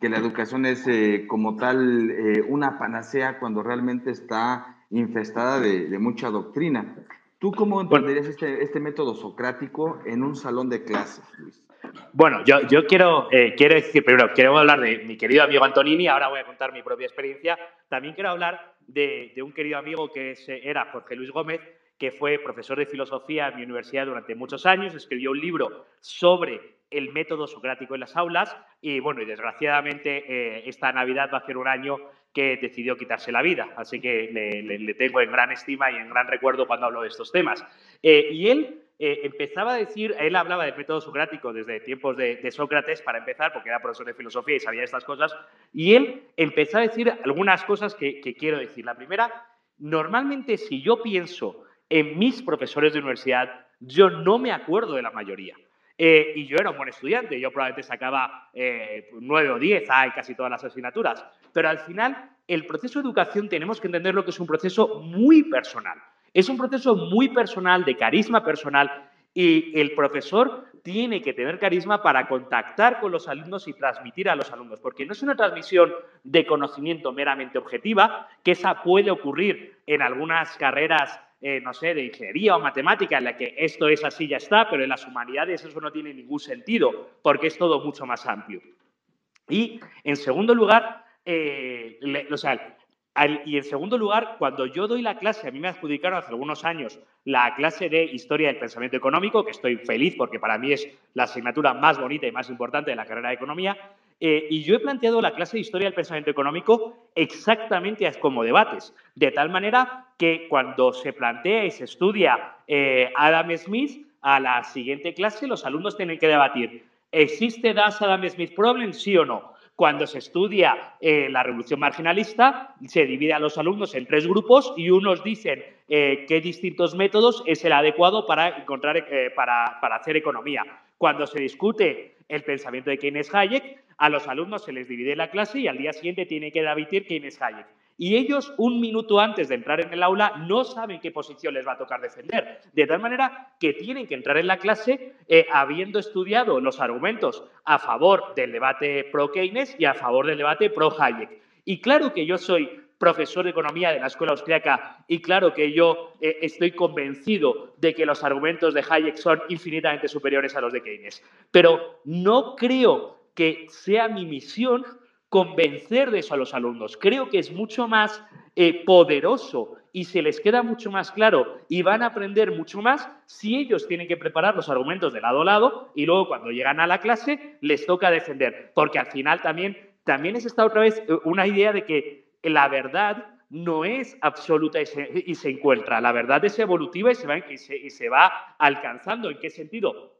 que la educación es eh, como tal una panacea cuando realmente está infestada de, mucha doctrina. ¿Tú cómo entenderías este, este, método socrático en un salón de clases, Luis? Bueno, yo, yo quiero, eh, quiero decir, primero, quiero hablar de mi querido amigo Antonini, ahora voy a contar mi propia experiencia. También quiero hablar de, de un querido amigo que era Jorge Luis Gómez, que fue profesor de filosofía en mi universidad durante muchos años, escribió un libro sobre el método socrático en las aulas y bueno, y desgraciadamente eh, esta Navidad va a ser un año que decidió quitarse la vida, así que le, tengo en gran estima y en gran recuerdo cuando hablo de estos temas. Eh, y él eh, empezaba a decir, él hablaba del método socrático desde tiempos de, Sócrates, para empezar, porque era profesor de filosofía y sabía estas cosas, y él empezó a decir algunas cosas que quiero decir. La primera, normalmente si yo pienso en mis profesores de universidad, yo no me acuerdo de la mayoría. Eh, y yo era un buen estudiante, yo probablemente sacaba 9 o 10 hay casi todas las asignaturas. Pero al final, el proceso de educación tenemos que entender lo que es un proceso muy personal. Es un proceso muy personal, de carisma personal, y el profesor tiene que tener carisma para contactar con los alumnos y transmitir a los alumnos, porque no es una transmisión de conocimiento meramente objetiva, que esa puede ocurrir en algunas carreras eh, no sé, de ingeniería o matemática, en la que esto es así ya está, pero en las humanidades eso no tiene ningún sentido, porque es todo mucho más amplio. Y en segundo lugar, eh, y en segundo lugar, cuando yo doy la clase, a mí me adjudicaron hace algunos años la clase de Historia del Pensamiento Económico, que estoy feliz porque para mí es la asignatura más bonita y más importante de la carrera de Economía, eh, y yo he planteado la clase de historia del pensamiento económico exactamente como debates, de tal manera que cuando se plantea y se estudia eh, Adam Smith, a la siguiente clase los alumnos tienen que debatir, ¿existe Das Adam Smith Problem, sí o no? Cuando se estudia eh, la revolución marginalista, se divide a los alumnos en tres grupos y unos dicen eh, qué distintos métodos es el adecuado para, encontrar, eh, para, hacer economía. Cuando se discute el pensamiento de Keynes Hayek, a los alumnos se les divide la clase y al día siguiente tiene que debatir Keynes Hayek y ellos un minuto antes de entrar en el aula no saben qué posición les va a tocar defender. De tal manera que tienen que entrar en la clase eh, habiendo estudiado los argumentos a favor del debate pro-Keynes y a favor del debate pro-Hayek. Y claro que yo soy profesor de economía de la escuela austriaca y claro que yo eh, estoy convencido de que los argumentos de Hayek son infinitamente superiores a los de Keynes. Pero no creo que sea mi misión convencer de eso a los alumnos. Creo que es mucho más eh, poderoso y se les queda mucho más claro y van a aprender mucho más si ellos tienen que preparar los argumentos de lado a lado y luego cuando llegan a la clase les toca defender. Porque al final también, también es esta otra vez eh, una idea de que la verdad no es absoluta y se, encuentra. La verdad es evolutiva y se, va, y se va alcanzando. ¿En qué sentido?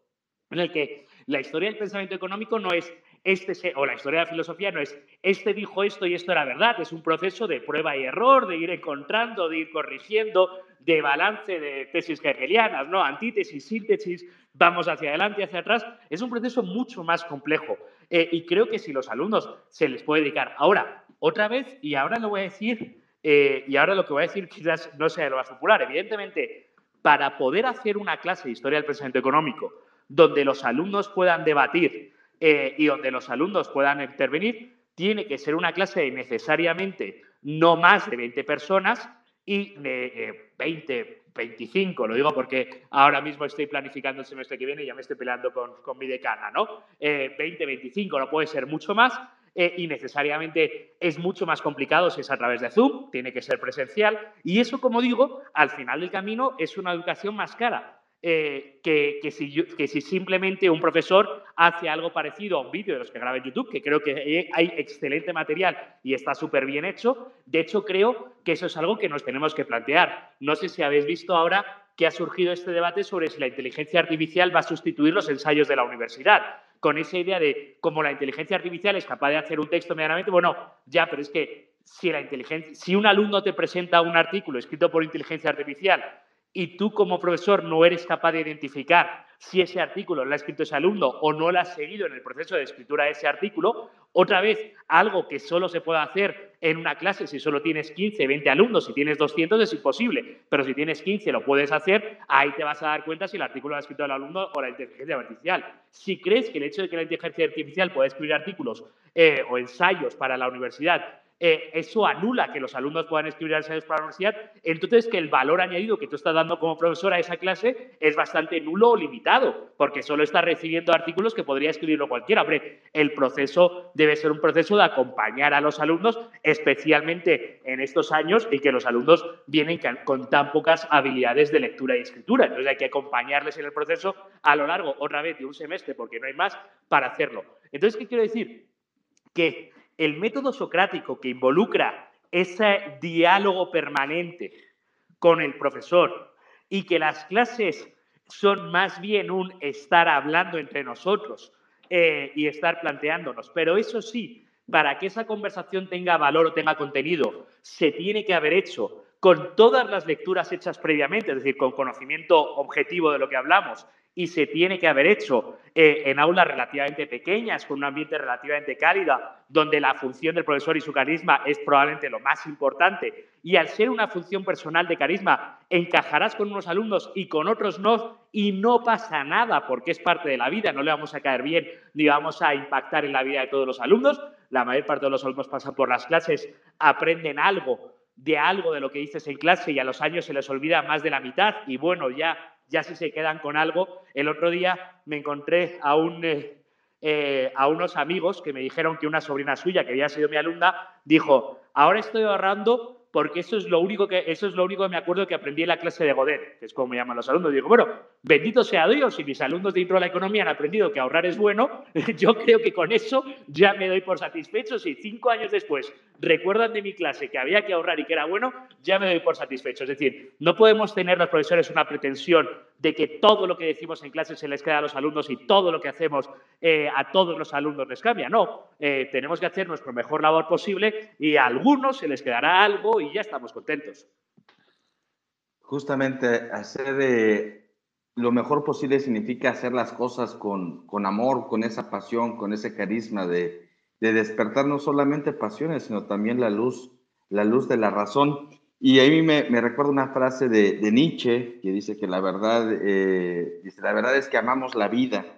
En el que la historia del pensamiento económico no es este o la historia de la filosofía no es este dijo esto y esto era verdad, es un proceso de prueba y error, de ir encontrando, de ir corrigiendo, de balance de tesis hegelianas, ¿no? Antítesis, síntesis, vamos hacia adelante, hacia atrás. Es un proceso mucho más complejo eh, y creo que si los alumnos se les puede dedicar. Ahora, otra vez, y ahora lo voy a decir, eh, y ahora lo que voy a decir quizás no sea lo más popular, evidentemente, para poder hacer una clase de historia del pensamiento económico donde los alumnos puedan debatir eh, y donde los alumnos puedan intervenir, tiene que ser una clase de necesariamente no más de 20 personas y de 20, 25, lo digo porque ahora mismo estoy planificando el semestre que viene y ya me estoy peleando con, mi decana, ¿no? 20, eh, 25, no puede ser mucho más eh, y necesariamente es mucho más complicado si es a través de Zoom, tiene que ser presencial y eso, como digo, al final del camino es una educación más cara eh, que, si, que, si, simplemente un profesor hace algo parecido a un vídeo de los que graba en YouTube, que creo que hay excelente material y está súper bien hecho. De hecho, creo que eso es algo que nos tenemos que plantear. No sé si habéis visto ahora que ha surgido este debate sobre si la inteligencia artificial va a sustituir los ensayos de la universidad. Con esa idea de cómo la inteligencia artificial es capaz de hacer un texto medianamente, bueno, ya, pero es que si, la inteligencia, si un alumno te presenta un artículo escrito por inteligencia artificial y tú como profesor no eres capaz de identificar si ese artículo lo ha escrito ese alumno o no lo has seguido en el proceso de escritura de ese artículo, otra vez, algo que solo se puede hacer en una clase si solo tienes 15, 20 alumnos, si tienes 200 es imposible, pero si tienes 15 lo puedes hacer, ahí te vas a dar cuenta si el artículo lo ha escrito el alumno o la inteligencia artificial. Si crees que el hecho de que la inteligencia artificial pueda escribir artículos eh, o ensayos para la universidad eh, eso anula que los alumnos puedan escribir ensayos para la universidad, entonces que el valor añadido que tú estás dando como profesor a esa clase es bastante nulo o limitado, porque solo estás recibiendo artículos que podría escribirlo cualquiera. Hombre, el proceso debe ser un proceso de acompañar a los alumnos, especialmente en estos años en que los alumnos vienen con tan pocas habilidades de lectura y escritura. Entonces hay que acompañarles en el proceso a lo largo, otra vez, de un semestre, porque no hay más, para hacerlo. Entonces, ¿qué quiero decir? Que el método socrático que involucra ese diálogo permanente con el profesor y que las clases son más bien un estar hablando entre nosotros eh, y estar planteándonos. Pero eso sí, para que esa conversación tenga valor o tenga contenido, se tiene que haber hecho con todas las lecturas hechas previamente, es decir, con conocimiento objetivo de lo que hablamos y se tiene que haber hecho eh, en aulas relativamente pequeñas, con un ambiente relativamente cálido, donde la función del profesor y su carisma es probablemente lo más importante. Y al ser una función personal de carisma, encajarás con unos alumnos y con otros no, y no pasa nada porque es parte de la vida, no le vamos a caer bien ni vamos a impactar en la vida de todos los alumnos. La mayor parte de los alumnos pasan por las clases, aprenden algo de algo de lo que dices en clase y a los años se les olvida más de la mitad y bueno, ya ya si se quedan con algo. El otro día me encontré eh, eh, a unos amigos que me dijeron que una sobrina suya, que había sido mi alumna, dijo, ahora estoy ahorrando porque eso es lo único que, eso es lo único que me acuerdo que aprendí en la clase de Godet, que es como me llaman los alumnos. Digo, bueno, bendito sea Dios, si mis alumnos de intro a la economía han aprendido que ahorrar es bueno, yo creo que con eso ya me doy por satisfecho. Si cinco años después recuerdan de mi clase que había que ahorrar y que era bueno, ya me doy por satisfecho. Es decir, no podemos tener los profesores una pretensión de que todo lo que decimos en clase se les queda a los alumnos y todo lo que hacemos eh, a todos los alumnos les cambia. No, eh, tenemos que hacer nuestro mejor labor posible y a algunos se les quedará algo y ya estamos contentos. Justamente hacer lo mejor posible significa hacer las cosas con, con amor, con esa pasión, con ese carisma de, de despertar no solamente pasiones, sino también la luz, la luz de la razón. Y a mí me, me recuerda una frase de, de, Nietzsche que dice que la verdad, eh, dice, la verdad es que amamos la vida,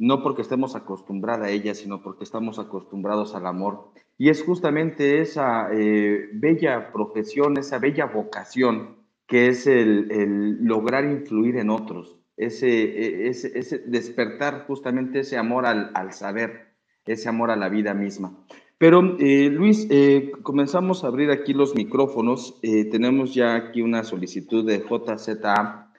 no porque estemos acostumbrados a ella, sino porque estamos acostumbrados al amor. Y es justamente esa eh, bella profesión, esa bella vocación que es el, lograr influir en otros, ese, e, ese, ese, despertar justamente ese amor al, al saber, ese amor a la vida misma. Pero eh, Luis, eh, comenzamos a abrir aquí los micrófonos. Tenemos ya aquí una solicitud de JZA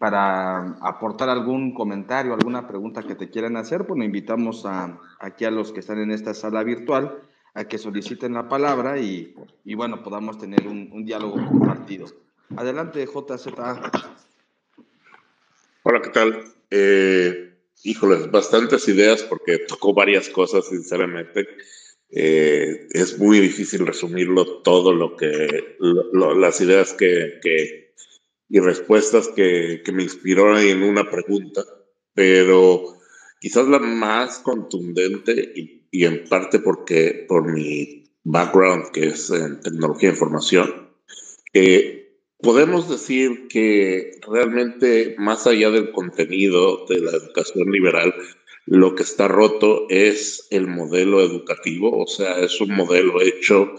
para aportar algún comentario, alguna pregunta que te quieran hacer. Bueno, invitamos a, aquí a los que están en esta sala virtual a que soliciten la palabra y, bueno, podamos tener un, diálogo compartido. Adelante, JZA. Hola, ¿qué tal? Eh, híjoles, bastantes ideas porque tocó varias cosas, sinceramente. Eh, es muy difícil resumirlo todo lo que, las ideas que, y respuestas que, que me inspiró en una pregunta, pero quizás la más contundente y, y, en parte porque por mi background que es en tecnología de información, eh, podemos decir que realmente más allá del contenido de la educación liberal, lo que está roto es el modelo educativo, o sea, es un modelo hecho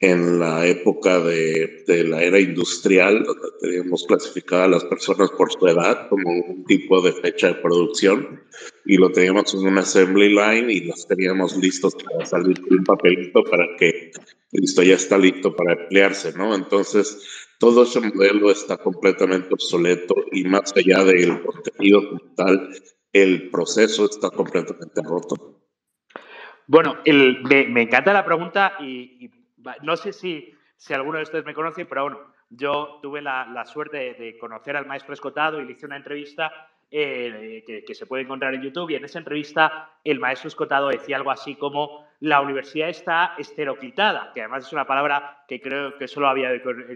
en la época de, de la era industrial, donde teníamos clasificadas a las personas por su edad como un tipo de fecha de producción y lo teníamos en una assembly line y los teníamos listos para salir con un papelito para que listo, ya está listo para emplearse, ¿no? Entonces, todo ese modelo está completamente obsoleto y más allá del contenido como tal, el proceso está completamente roto. Bueno, el, me, me, encanta la pregunta y, no sé si, si alguno de ustedes me conoce, pero bueno, yo tuve la, la suerte de, conocer al maestro Escotado y le hice una entrevista eh, que, que, se puede encontrar en YouTube y en esa entrevista el maestro Escotado decía algo así como la universidad está esteroclitada, que además es una palabra que creo que solo había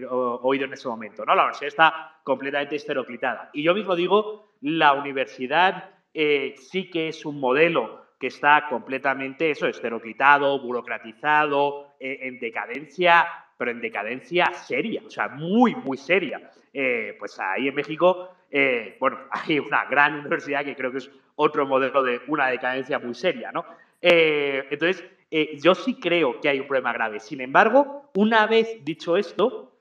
oído en ese momento, ¿no? La universidad está completamente esteroclitada. Y yo mismo digo, la universidad eh, sí que es un modelo que está completamente eso, esteroclitado, burocratizado, eh, en decadencia, pero en decadencia seria, o sea, muy, muy seria. Eh, pues ahí en México, eh, bueno, hay una gran universidad que creo que es otro modelo de una decadencia muy seria, ¿no? Eh, entonces, yo sí creo que hay un problema grave. Sin embargo, una vez dicho esto,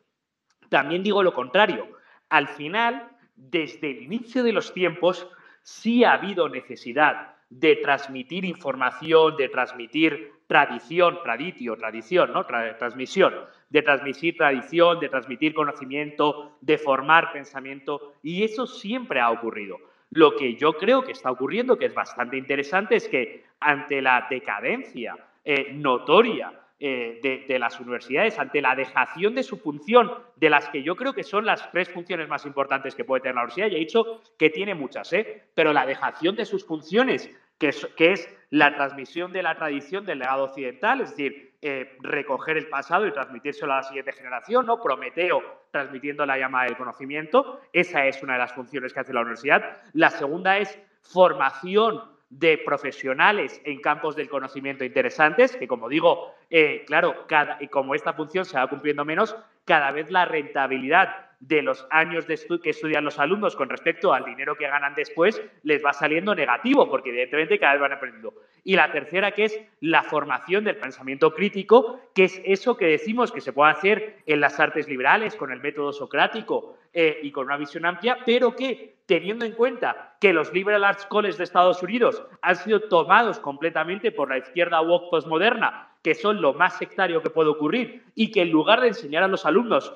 también digo lo contrario. Al final, desde el inicio de los tiempos, sí ha habido necesidad de transmitir información, de transmitir tradición, traditio, tradición, ¿no? Tra transmisión, de transmitir tradición, de transmitir conocimiento, de formar pensamiento, y eso siempre ha ocurrido. Lo que yo creo que está ocurriendo, que es bastante interesante, es que ante la decadencia eh, notoria eh, de, las universidades, ante la dejación de su función, de las que yo creo que son las tres funciones más importantes que puede tener la universidad, ya he dicho que tiene muchas, ¿eh? pero la dejación de sus funciones, que es, que es la transmisión de la tradición del legado occidental, es decir, eh, recoger el pasado y transmitírselo a la siguiente generación, ¿no? Prometeo transmitiendo la llama del conocimiento, esa es una de las funciones que hace la universidad. La segunda es formación de profesionales en campos del conocimiento interesantes, que como digo, eh, claro, cada, como esta función se va cumpliendo menos, cada vez la rentabilidad de los años que estudian los alumnos con respecto al dinero que ganan después les va saliendo negativo, porque evidentemente cada vez van aprendiendo. Y la tercera, que es la formación del pensamiento crítico, que es eso que decimos que se puede hacer en las artes liberales, con el método socrático eh, y con una visión amplia, pero que teniendo en cuenta que los liberal arts colleges de Estados Unidos han sido tomados completamente por la izquierda woke postmoderna, que son lo más sectario que puede ocurrir, y que en lugar de enseñar a los alumnos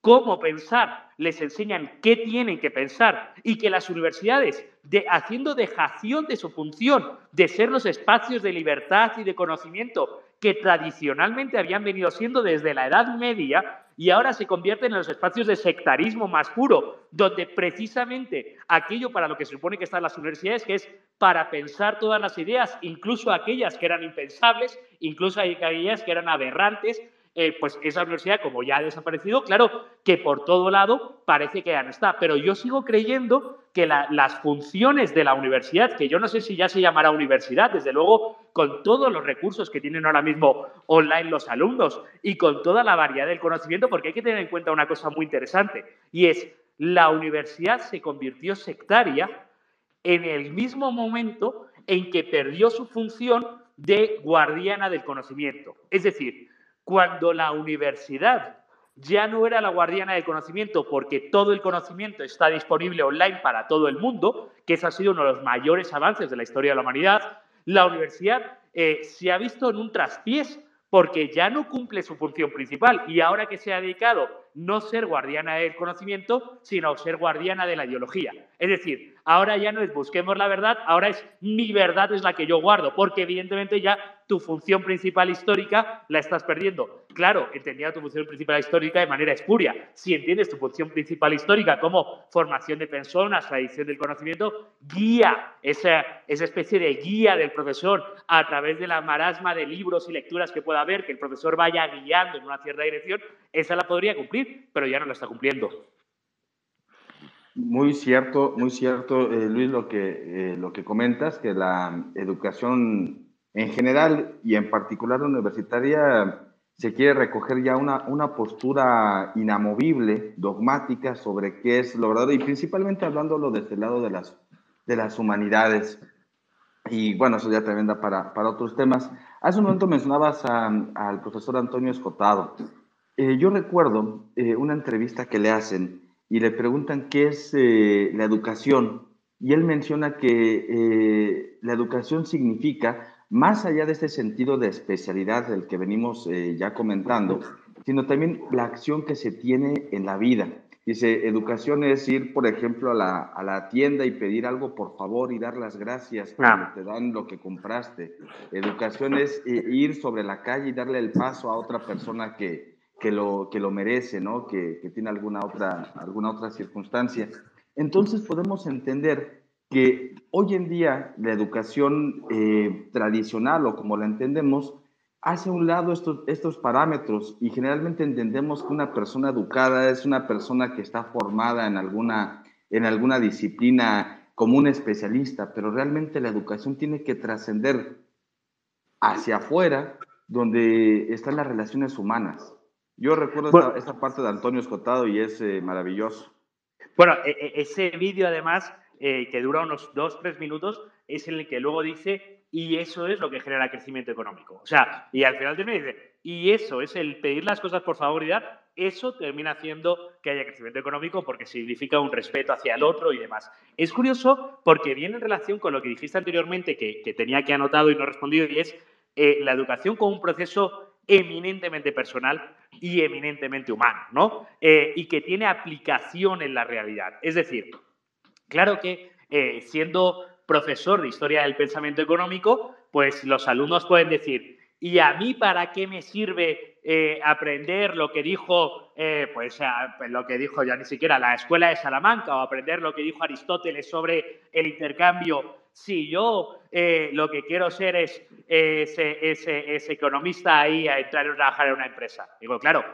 cómo pensar, les enseñan qué tienen que pensar y que las universidades, de, haciendo dejación de su función de ser los espacios de libertad y de conocimiento que tradicionalmente habían venido siendo desde la Edad Media y ahora se convierten en los espacios de sectarismo más puro, donde precisamente aquello para lo que se supone que están las universidades, que es para pensar todas las ideas, incluso aquellas que eran impensables, incluso aquellas que eran aberrantes, eh, pues esa universidad, como ya ha desaparecido, claro que por todo lado parece que ya no está. Pero yo sigo creyendo que las funciones de la universidad, que yo no sé si ya se llamará universidad, desde luego con todos los recursos que tienen ahora mismo online los alumnos y con toda la variedad del conocimiento, porque hay que tener en cuenta una cosa muy interesante, y es la universidad se convirtió sectaria en el mismo momento en que perdió su función de guardiana del conocimiento. Es decir, cuando la universidad ya no era la guardiana del conocimiento porque todo el conocimiento está disponible online para todo el mundo, que ese ha sido uno de los mayores avances de la historia de la humanidad, la universidad eh, se ha visto en un traspiés porque ya no cumple su función principal y ahora que se ha dedicado no ser guardiana del conocimiento, sino ser guardiana de la ideología. Es decir, ahora ya no es busquemos la verdad, ahora es mi verdad es la que yo guardo, porque evidentemente ya tu función principal histórica la estás perdiendo. Claro, entendía tu función principal histórica de manera espuria. Si entiendes tu función principal histórica como formación de personas, tradición del conocimiento, guía, esa, esa especie de guía del profesor a través de la marasma de libros y lecturas que pueda haber, que el profesor vaya guiando en una cierta dirección, esa la podría cumplir, pero ya no la está cumpliendo. Muy cierto, muy cierto, eh, Luis, lo que, eh, lo que comentas, que la educación en general y en particular universitaria se quiere recoger ya una, una postura inamovible, dogmática sobre qué es lo verdadero y principalmente hablándolo desde el lado de las, de las humanidades. Y bueno, eso ya también da para, para otros temas. Hace un momento mencionabas al profesor Antonio Escotado. Eh, yo recuerdo eh, una entrevista que le hacen y le preguntan qué es eh, la educación. Y él menciona que la educación significa más allá de ese sentido de especialidad del que venimos eh, ya comentando, sino también la acción que se tiene en la vida. Dice, educación es ir, por ejemplo, a la, a la tienda y pedir algo por favor y dar las gracias cuando te dan lo que compraste. Educación es eh, ir sobre la calle y darle el paso a otra persona que, que, lo, que lo merece, ¿no? que, tiene alguna otra, alguna otra circunstancia. Entonces podemos entender que hoy en día la educación eh, tradicional o como la entendemos, hace a un lado estos, estos parámetros y generalmente entendemos que una persona educada es una persona que está formada en alguna, en alguna disciplina como un especialista, pero realmente la educación tiene que trascender hacia afuera, donde están las relaciones humanas. Yo recuerdo esta, parte de Antonio Escotado y es eh, maravilloso. Bueno, e, e, ese vídeo además eh, que dura unos dos, tres minutos, es en el que luego dice, y eso es lo que genera crecimiento económico. O sea, y al final termina y dice, y eso es el pedir las cosas por favor y dar, eso termina haciendo que haya crecimiento económico porque significa un respeto hacia el otro y demás. Es curioso porque viene en relación con lo que dijiste anteriormente, que, tenía que anotado y no respondido, y es eh, la educación como un proceso eminentemente personal y eminentemente humano, ¿no? Eh, y que tiene aplicación en la realidad. Es decir, Claro que eh, siendo profesor de historia del pensamiento económico, pues los alumnos pueden decir, ¿y a mí para qué me sirve eh, aprender lo que dijo, eh, pues lo que dijo ya ni siquiera la escuela de Salamanca o aprender lo que dijo Aristóteles sobre el intercambio? Si yo lo que quiero ser es ese, economista ahí a entrar a trabajar en una empresa. Digo, claro,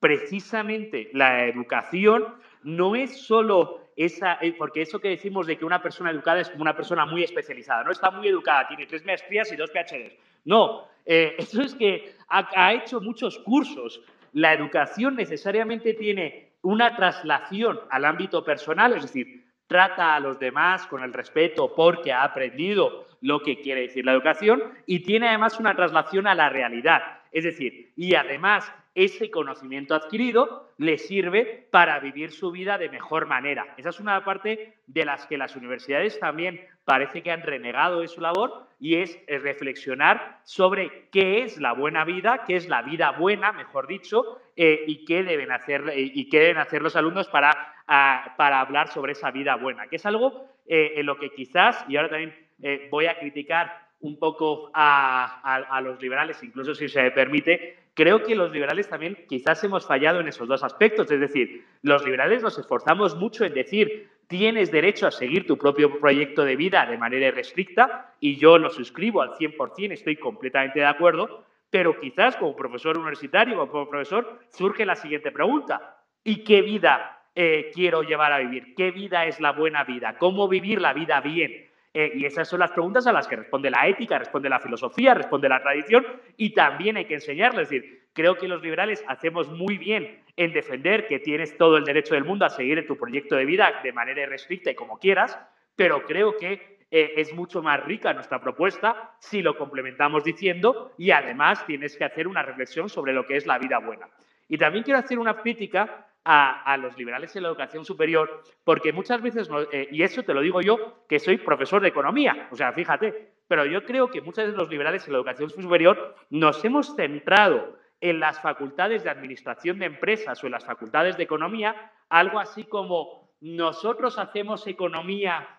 precisamente la educación no es solo esa, eh, porque eso que decimos de que una persona educada es como una persona muy especializada, no está muy educada, tiene tres maestrías y dos PhDs. No, eh, eso es que ha, hecho muchos cursos. La educación necesariamente tiene una traslación al ámbito personal, es decir, trata a los demás con el respeto porque ha aprendido lo que quiere decir la educación y tiene además una traslación a la realidad. Es decir, y además ese conocimiento adquirido le sirve para vivir su vida de mejor manera. Esa es una parte de las que las universidades también parece que han renegado de su labor y es reflexionar sobre qué es la buena vida, qué es la vida buena, mejor dicho, eh, y, qué deben hacer, y qué deben hacer los alumnos para, para hablar sobre esa vida buena, que es algo eh, en lo que quizás, y ahora también eh, voy a criticar un poco a, los liberales, incluso si se permite, creo que los liberales también quizás hemos fallado en esos dos aspectos. Es decir, los liberales nos esforzamos mucho en decir tienes derecho a seguir tu propio proyecto de vida de manera irrestricta y yo lo suscribo al 100%, estoy completamente de acuerdo, pero quizás como profesor universitario o como profesor surge la siguiente pregunta. ¿Y qué vida eh, quiero llevar a vivir? ¿Qué vida es la buena vida? ¿Cómo vivir la vida bien? Eh, y esas son las preguntas a las que responde la ética, responde la filosofía, responde la tradición y también hay que enseñarles. Es decir, creo que los liberales hacemos muy bien en defender que tienes todo el derecho del mundo a seguir tu proyecto de vida de manera irrestricta y como quieras, pero creo que eh, es mucho más rica nuestra propuesta si lo complementamos diciendo y además tienes que hacer una reflexión sobre lo que es la vida buena. Y también quiero hacer una crítica a, los liberales en la educación superior, porque muchas veces, eh, y eso te lo digo yo, que soy profesor de economía, o sea, fíjate, pero yo creo que muchas veces los liberales en la educación superior nos hemos centrado en las facultades de administración de empresas o en las facultades de economía, algo así como nosotros hacemos economía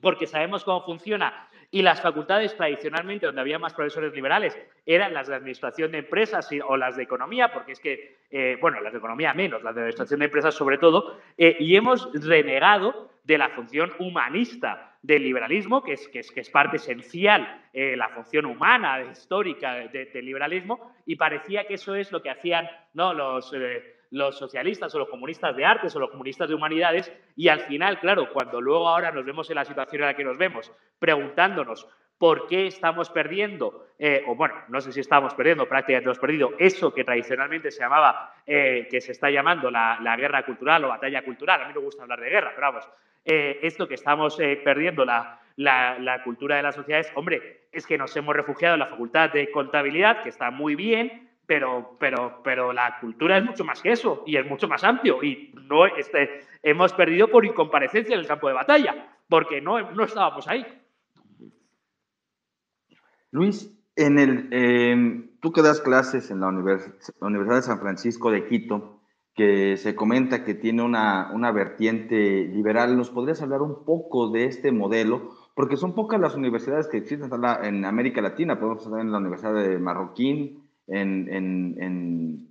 porque sabemos cómo funciona y las facultades tradicionalmente donde había más profesores liberales eran las de administración de empresas o las de economía, porque es que, eh, bueno, las de economía menos, las de administración de empresas sobre todo, eh, y hemos renegado de la función humanista del liberalismo, que es, que es, que es parte esencial, eh, la función humana, histórica del liberalismo, y parecía que eso es lo que hacían ¿no? los los socialistas o los comunistas de artes o los comunistas de humanidades y al final, claro, cuando luego ahora nos vemos en la situación en la que nos vemos, preguntándonos por qué estamos perdiendo, eh, o bueno, no sé si estamos perdiendo, prácticamente hemos perdido eso que tradicionalmente se llamaba, eh, que se está llamando la, guerra cultural o batalla cultural, a mí me gusta hablar de guerra, pero vamos, eh, esto que estamos perdiendo, la, la, cultura de las sociedades, hombre, es que nos hemos refugiado en la facultad de contabilidad, que está muy bien, pero, pero, pero la cultura es mucho más que eso y es mucho más amplio y no este, hemos perdido por incomparecencia en el campo de batalla, porque no, no estábamos ahí. Luis, en el, em, tú que das clases en la Universidad de San Francisco de Quito, que se comenta que tiene una, una vertiente liberal, ¿nos podrías hablar un poco de este modelo? Porque son pocas las universidades que existen en América Latina, podemos hablar en la Universidad de Marroquín, en,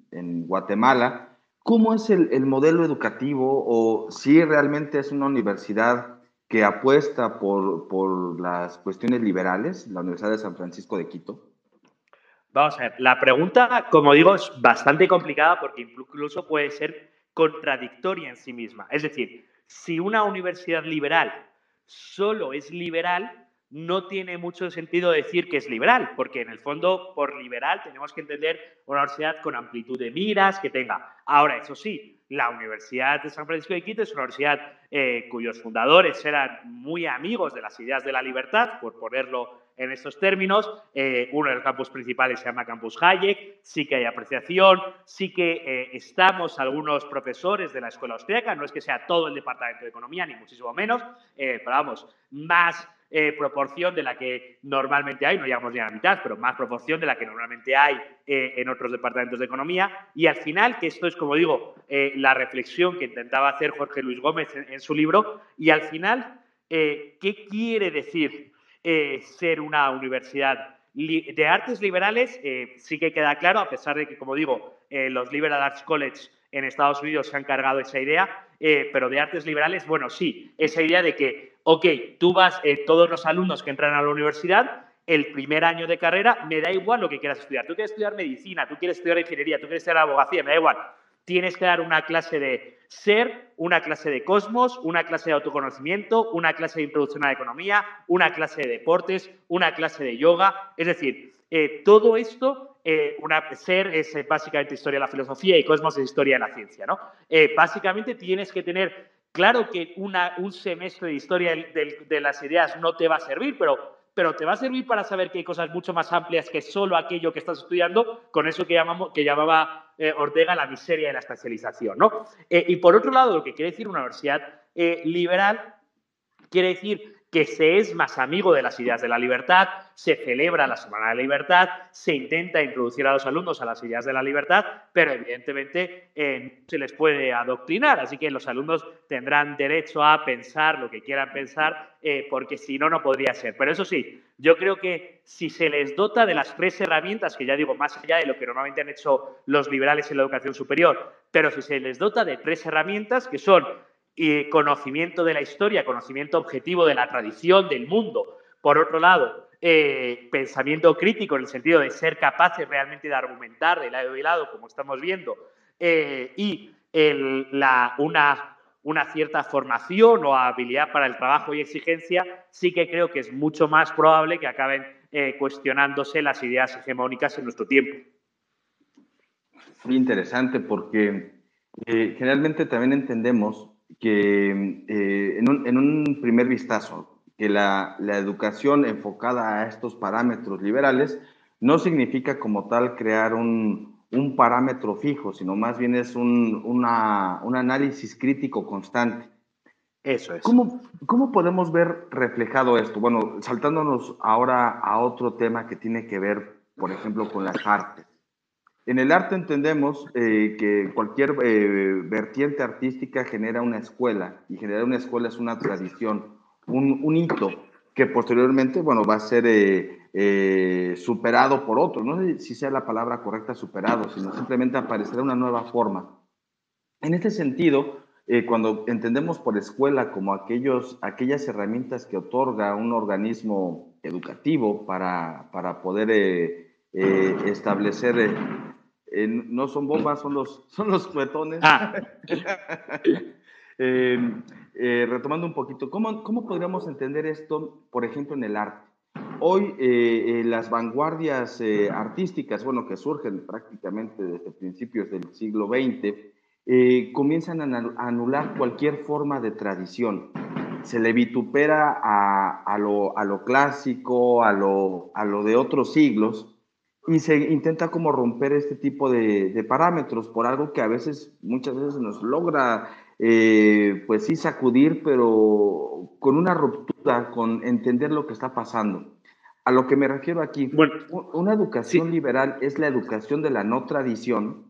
Guatemala. ¿Cómo es el, modelo educativo o si realmente es una universidad que apuesta por, por las cuestiones liberales, la Universidad de San Francisco de Quito? Vamos a ver, la pregunta, como digo, es bastante complicada porque incluso puede ser contradictoria en sí misma. Es decir, si una universidad liberal solo es liberal, no tiene mucho sentido decir que es liberal, porque en el fondo, por liberal, tenemos que entender una universidad con amplitud de miras, que tenga. Ahora, eso sí, la Universidad de San Francisco de Quito es una universidad eh, cuyos fundadores eran muy amigos de las ideas de la libertad, por ponerlo en estos términos. Eh, uno de los campus principales se llama Campus Hayek, sí que hay apreciación, sí que eh, estamos algunos profesores de la escuela austríaca, no es que sea todo el departamento de economía, ni muchísimo menos, pero vamos, más eh, proporción de la que normalmente hay, no llegamos ni a la mitad, pero más proporción de la que normalmente hay eh, en otros departamentos de economía. Y al final, que esto es, como digo, eh, la reflexión que intentaba hacer Jorge Luis Gómez en, su libro, y al final, ¿qué quiere decir ser una universidad de artes liberales? sí que queda claro, a pesar de que, como digo, los Liberal Arts College en Estados Unidos se han cargado esa idea, pero de artes liberales, bueno, sí, esa idea de que ok, tú vas, eh, todos los alumnos que entran a la universidad, el primer año de carrera, me da igual lo que quieras estudiar. Tú quieres estudiar medicina, tú quieres estudiar ingeniería, tú quieres estudiar abogacía, me da igual. Tienes que dar una clase de ser, una clase de cosmos, una clase de autoconocimiento, una clase de introducción a la economía, una clase de deportes, una clase de yoga. Es decir, eh, todo esto, eh, una, ser es básicamente historia de la filosofía y cosmos es historia de la ciencia. ¿no? básicamente tienes que tener Claro que un semestre de historia de, las ideas no te va a servir, pero, pero te va a servir para saber que hay cosas mucho más amplias que solo aquello que estás estudiando, con eso que, llamamos, que llamaba eh, Ortega la miseria de la especialización. ¿no? Eh, y por otro lado, lo que quiere decir una universidad eh, liberal, quiere decir que se es más amigo de las ideas de la libertad, se celebra la Semana de la Libertad, se intenta introducir a los alumnos a las ideas de la libertad, pero evidentemente eh, se les puede adoctrinar, así que los alumnos tendrán derecho a pensar lo que quieran pensar, eh, porque si no, no podría ser. Pero eso sí, yo creo que si se les dota de las tres herramientas, que ya digo, más allá de lo que normalmente han hecho los liberales en la educación superior, pero si se les dota de tres herramientas que son y conocimiento de la historia, conocimiento objetivo de la tradición, del mundo. Por otro lado, eh, pensamiento crítico en el sentido de ser capaces realmente de argumentar de lado y lado, como estamos viendo, eh, y una, una cierta formación o habilidad para el trabajo y exigencia, sí que creo que es mucho más probable que acaben eh, cuestionándose las ideas hegemónicas en nuestro tiempo. Muy interesante porque generalmente también entendemos que eh, en, un, primer vistazo, que la, educación enfocada a estos parámetros liberales no significa como tal crear un, parámetro fijo, sino más bien es un, análisis crítico constante. Eso es. ¿Cómo, ¿Cómo podemos ver reflejado esto? Bueno, saltándonos ahora a otro tema que tiene que ver, por ejemplo, con las artes. En el arte entendemos eh, que cualquier eh, vertiente artística genera una escuela y generar una escuela es una tradición, un, hito que posteriormente, bueno, va a ser eh, superado por otro. No sé si sea la palabra correcta superado, sino simplemente aparecerá una nueva forma. En este sentido, cuando entendemos por escuela como aquellos, aquellas herramientas que otorga un organismo educativo para, para poder establecer no son bombas, son los, son los cuetones. Ah. Eh, eh, retomando un poquito, ¿cómo, ¿cómo, podríamos entender esto, por ejemplo, en el arte? Hoy eh, las vanguardias artísticas, bueno, que surgen prácticamente desde principios del siglo XX, comienzan a anular cualquier forma de tradición. Se le vitupera a, a, lo, a lo, clásico, a lo, a lo de otros siglos, y se intenta como romper este tipo de, parámetros por algo que a veces, muchas veces nos logra, eh, pues sí, sacudir, pero con una ruptura, con entender lo que está pasando. A lo que me refiero aquí, bueno, una educación liberal es la educación de la no tradición.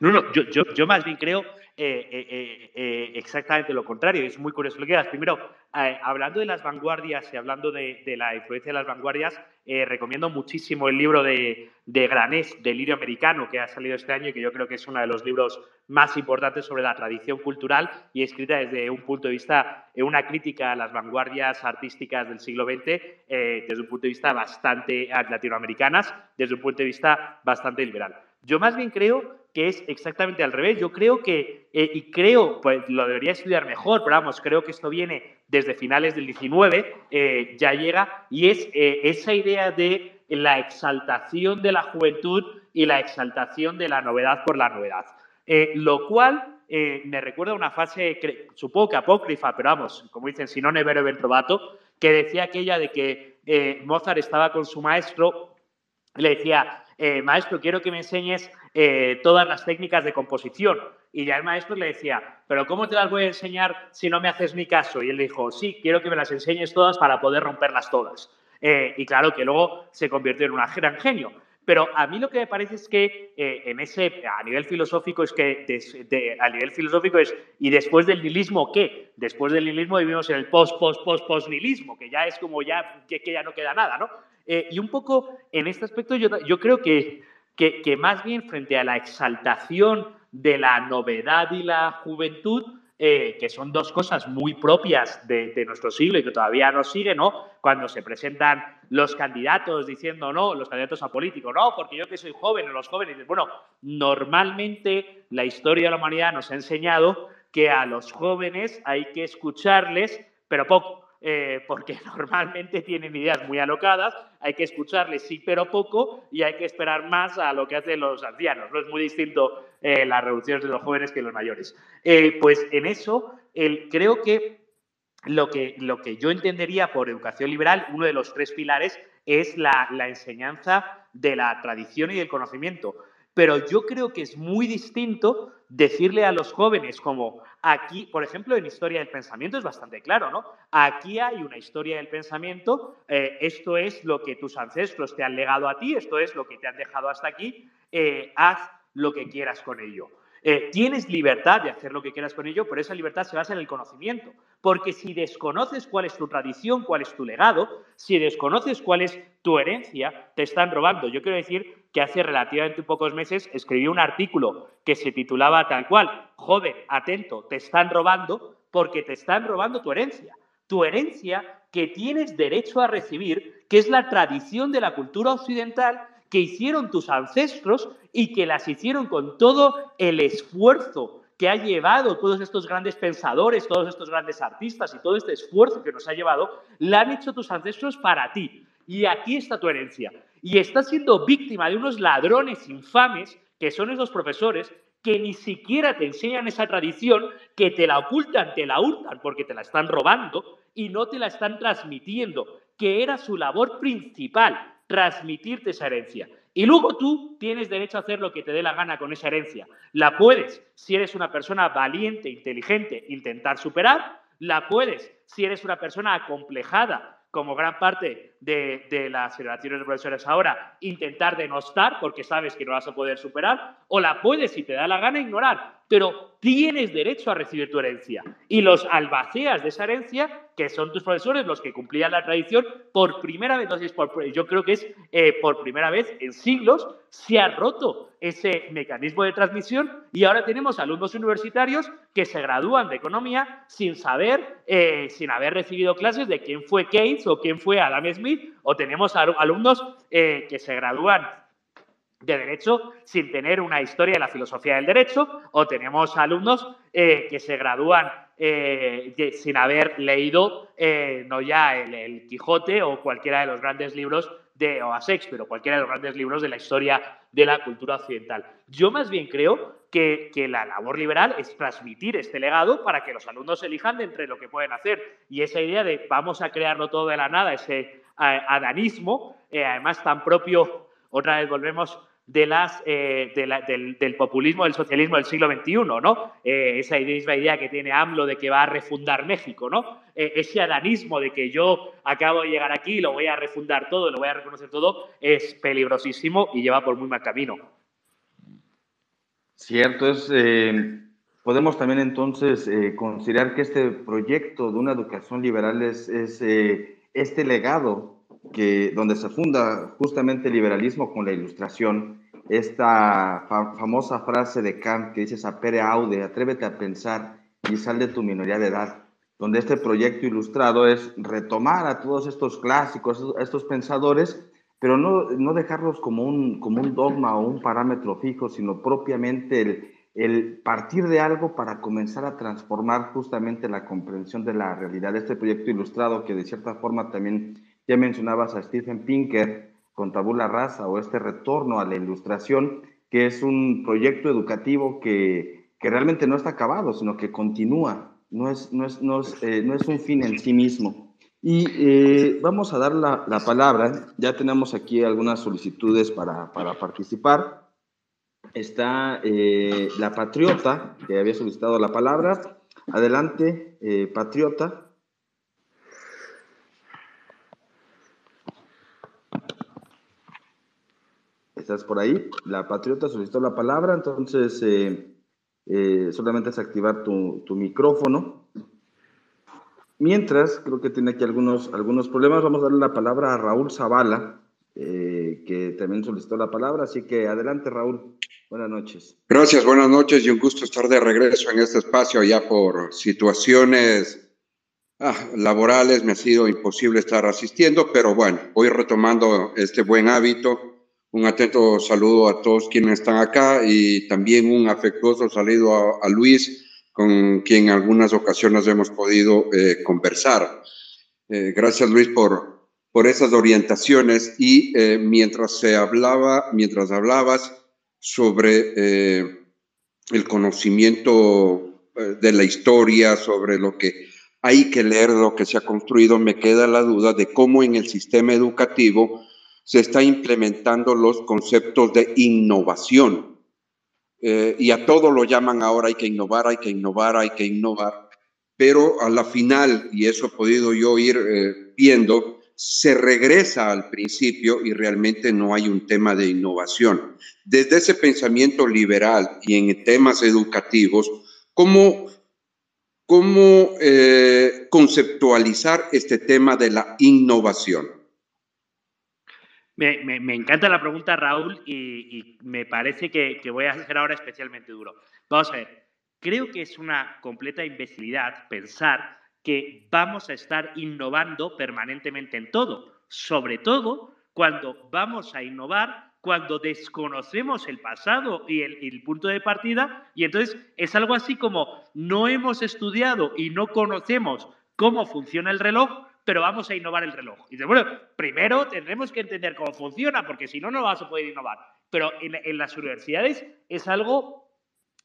No, no, yo, yo, yo más bien creo eh, eh, eh, exactamente lo contrario. Es muy curioso lo que digas. Primero, hablando de las vanguardias y hablando de, la influencia de las vanguardias, recomiendo muchísimo el libro de, de Granés, del Lirio Americano, que ha salido este año y que yo creo que es uno de los libros más importantes sobre la tradición cultural y escrita desde un punto de vista, una crítica a las vanguardias artísticas del siglo XX, desde un punto de vista bastante latinoamericanas, desde un punto de vista bastante liberal. Yo más bien creo que es exactamente al revés. Yo creo que, eh, y creo, pues lo debería estudiar mejor, pero vamos, creo que esto viene desde finales del 19, eh, ya llega, y es eh, esa idea de la exaltación de la juventud y la exaltación de la novedad por la novedad. lo cual me recuerda a una fase, supongo que apócrifa, pero vamos, como dicen, si no ne vero trovato, que decía aquella de que Mozart estaba con su maestro, le decía, maestro, quiero que me enseñes eh, todas las técnicas de composición. Y ya el maestro le decía, pero ¿cómo te las voy a enseñar si no me haces ni caso? Y él dijo, sí, quiero que me las enseñes todas para poder romperlas todas. Eh, y claro que luego se convirtió en un gran genio. Pero a mí lo que me parece es que eh, en ese, a nivel filosófico es que, a nivel filosófico es, ¿y después del nihilismo qué? Después del nihilismo vivimos en el post, post, post, post nihilismo, que ya es como ya, que, ya no queda nada, ¿no? Y un poco en este aspecto yo, creo que que, más bien frente a la exaltación de la novedad y la juventud, eh, que son dos cosas muy propias de, nuestro siglo y que todavía nos siguen, ¿no? Cuando se presentan los candidatos diciendo, no, los candidatos a políticos, no, porque yo que soy joven, o los jóvenes, bueno, normalmente la historia de la humanidad nos ha enseñado que a los jóvenes hay que escucharles, pero poco. Eh, porque normalmente tienen ideas muy alocadas, hay que escucharles sí pero poco y hay que esperar más a lo que hacen los ancianos. No es muy distinto eh, las revoluciones de los jóvenes que los mayores. Eh, pues en eso creo que lo, que lo que yo entendería por educación liberal, uno de los tres pilares es la enseñanza de la tradición y del conocimiento pero yo creo que es muy distinto decirle a los jóvenes como aquí, por ejemplo, en historia del pensamiento es bastante claro, ¿no? Aquí hay una historia del pensamiento, eh, esto es lo que tus ancestros te han legado a ti, esto es lo que te han dejado hasta aquí, eh, haz lo que quieras con ello. Eh, tienes libertad de hacer lo que quieras con ello, pero esa libertad se basa en el conocimiento. Porque si desconoces cuál es tu tradición, cuál es tu legado, si desconoces cuál es tu herencia, te están robando. Yo quiero decir que hace relativamente pocos meses escribí un artículo que se titulaba tal cual, joven, atento, te están robando porque te están robando tu herencia. Tu herencia que tienes derecho a recibir, que es la tradición de la cultura occidental que hicieron tus ancestros y que las hicieron con todo el esfuerzo que ha llevado todos estos grandes pensadores, todos estos grandes artistas y todo este esfuerzo que nos ha llevado, la han hecho tus ancestros para ti. Y aquí está tu herencia. Y estás siendo víctima de unos ladrones infames que son esos profesores que ni siquiera te enseñan esa tradición, que te la ocultan, te la hurtan porque te la están robando y no te la están transmitiendo, que era su labor principal, transmitirte esa herencia. Y luego tú tienes derecho a hacer lo que te dé la gana con esa herencia. La puedes, si eres una persona valiente, inteligente, intentar superar. La puedes, si eres una persona acomplejada, como gran parte de, las generaciones de profesores ahora, intentar denostar porque sabes que no vas a poder superar. O la puedes, si te da la gana, ignorar. Pero tienes derecho a recibir tu herencia. Y los albaceas de esa herencia que son tus profesores los que cumplían la tradición, por primera vez, entonces yo creo que es eh, por primera vez en siglos, se ha roto ese mecanismo de transmisión y ahora tenemos alumnos universitarios que se gradúan de economía sin saber, eh, sin haber recibido clases de quién fue Keynes o quién fue Adam Smith, o tenemos alumnos eh, que se gradúan de derecho sin tener una historia de la filosofía del derecho, o tenemos alumnos que se gradúan eh, sin haber leído eh, no ya el, Quijote o cualquiera de los grandes libros de o a Shakespeare o cualquiera de los grandes libros de la historia de la cultura occidental. Yo más bien creo que, que, la labor liberal es transmitir este legado para que los alumnos elijan de entre lo que pueden hacer. Y esa idea de vamos a crearlo todo de la nada, ese eh, adanismo, además tan propio, otra vez volvemos de las, eh, del, populismo, del socialismo del siglo XXI, ¿no? Eh, esa misma idea que tiene AMLO de que va a refundar México, ¿no? Eh, ese adanismo de que yo acabo de llegar aquí, lo voy a refundar todo, lo voy a reconocer todo, es peligrosísimo y lleva por muy mal camino. Cierto, es, podemos también entonces considerar que este proyecto de una educación liberal es este legado que, donde se funda justamente el liberalismo con la ilustración, esta famosa frase de Kant que dice sapere aude, atrévete a pensar y sal de tu minoría de edad, donde este proyecto ilustrado es retomar a todos estos clásicos, a estos pensadores, pero no, no dejarlos como un, como un dogma o un parámetro fijo, sino propiamente el, el partir de algo para comenzar a transformar justamente la comprensión de la realidad. Este proyecto ilustrado que de cierta forma también ya mencionabas a Stephen Pinker con Tabula Rasa o este retorno a la ilustración, que es un proyecto educativo que, que realmente no está acabado, sino que continúa, no es, no es, no es, eh, no es un fin en sí mismo. Y eh, vamos a dar la, la, palabra, ya tenemos aquí algunas solicitudes para, para participar. Está eh, la patriota, que había solicitado la palabra. Adelante, patriota. Estás por ahí. La Patriota solicitó la palabra, entonces eh, eh, solamente es activar tu, tu, micrófono. Mientras, creo que tiene aquí algunos, algunos problemas, vamos a darle la palabra a Raúl Zavala, eh, que también solicitó la palabra, así que adelante Raúl. Buenas noches. Gracias, buenas noches y un gusto estar de regreso en este espacio ya por situaciones ah, laborales me ha sido imposible estar asistiendo, pero bueno, voy retomando este buen hábito un atento saludo a todos quienes están acá y también un afectuoso saludo a, Luis, con quien en algunas ocasiones hemos podido eh, conversar. Eh, gracias Luis por, por esas orientaciones y eh, mientras se hablaba, mientras hablabas sobre el conocimiento de la historia, sobre lo que hay que leer, lo que se ha construido, me queda la duda de cómo en el sistema educativo se está implementando los conceptos de innovación. Eh, y a todo lo llaman ahora hay que innovar, hay que innovar, hay que innovar. Pero a la final, y eso he podido yo ir eh, viendo, se regresa al principio y realmente no hay un tema de innovación. Desde ese pensamiento liberal y en temas educativos, ¿cómo, cómo eh, conceptualizar este tema de la innovación? Me, encanta la pregunta, Raúl, y, me parece que, voy a hacer ahora especialmente duro. Vamos a ver, creo que es una completa imbecilidad pensar que vamos a estar innovando permanentemente en todo, sobre todo cuando vamos a innovar cuando desconocemos el pasado y el, punto de partida, y entonces es algo así como no hemos estudiado y no conocemos cómo funciona el reloj, pero vamos a innovar el reloj. Y dice, bueno, primero tendremos que entender cómo funciona, porque si no, no vas a poder innovar. Pero en las universidades es algo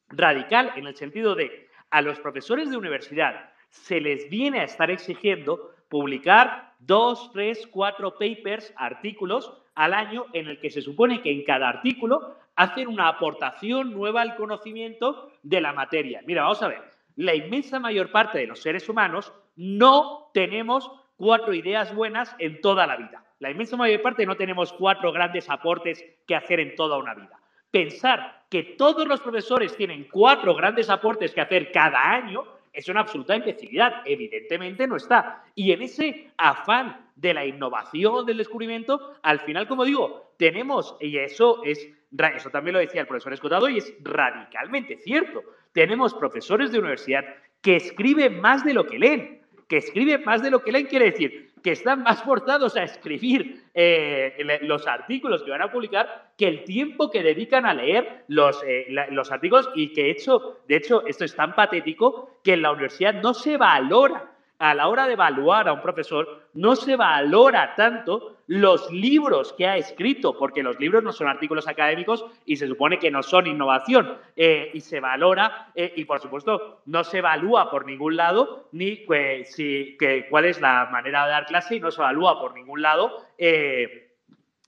radical en el sentido de a los profesores de universidad se les viene a estar exigiendo publicar dos, tres, cuatro papers, artículos al año en el que se supone que en cada artículo hacen una aportación nueva al conocimiento de la materia. Mira, vamos a ver, la inmensa mayor parte de los seres humanos no tenemos cuatro ideas buenas en toda la vida. La inmensa mayor parte no tenemos cuatro grandes aportes que hacer en toda una vida. Pensar que todos los profesores tienen cuatro grandes aportes que hacer cada año es una absoluta imbecilidad. Evidentemente no está. Y en ese afán de la innovación, del descubrimiento, al final, como digo, tenemos, y eso es, eso también lo decía el profesor Escotado, y es radicalmente cierto. Tenemos profesores de universidad que escriben más de lo que leen, que escriben más de lo que leen, quiere decir, que están más forzados a escribir eh, los artículos que van a publicar que el tiempo que dedican a leer los, eh, los artículos. Y que hecho, de hecho esto es tan patético que en la universidad no se valora a la hora de evaluar a un profesor, no se valora tanto los libros que ha escrito, porque los libros no son artículos académicos y se supone que no son innovación, eh, y se valora, eh, y por supuesto no se evalúa por ningún lado ni si, cuál es la manera de dar clase y no se evalúa por ningún lado. Eh,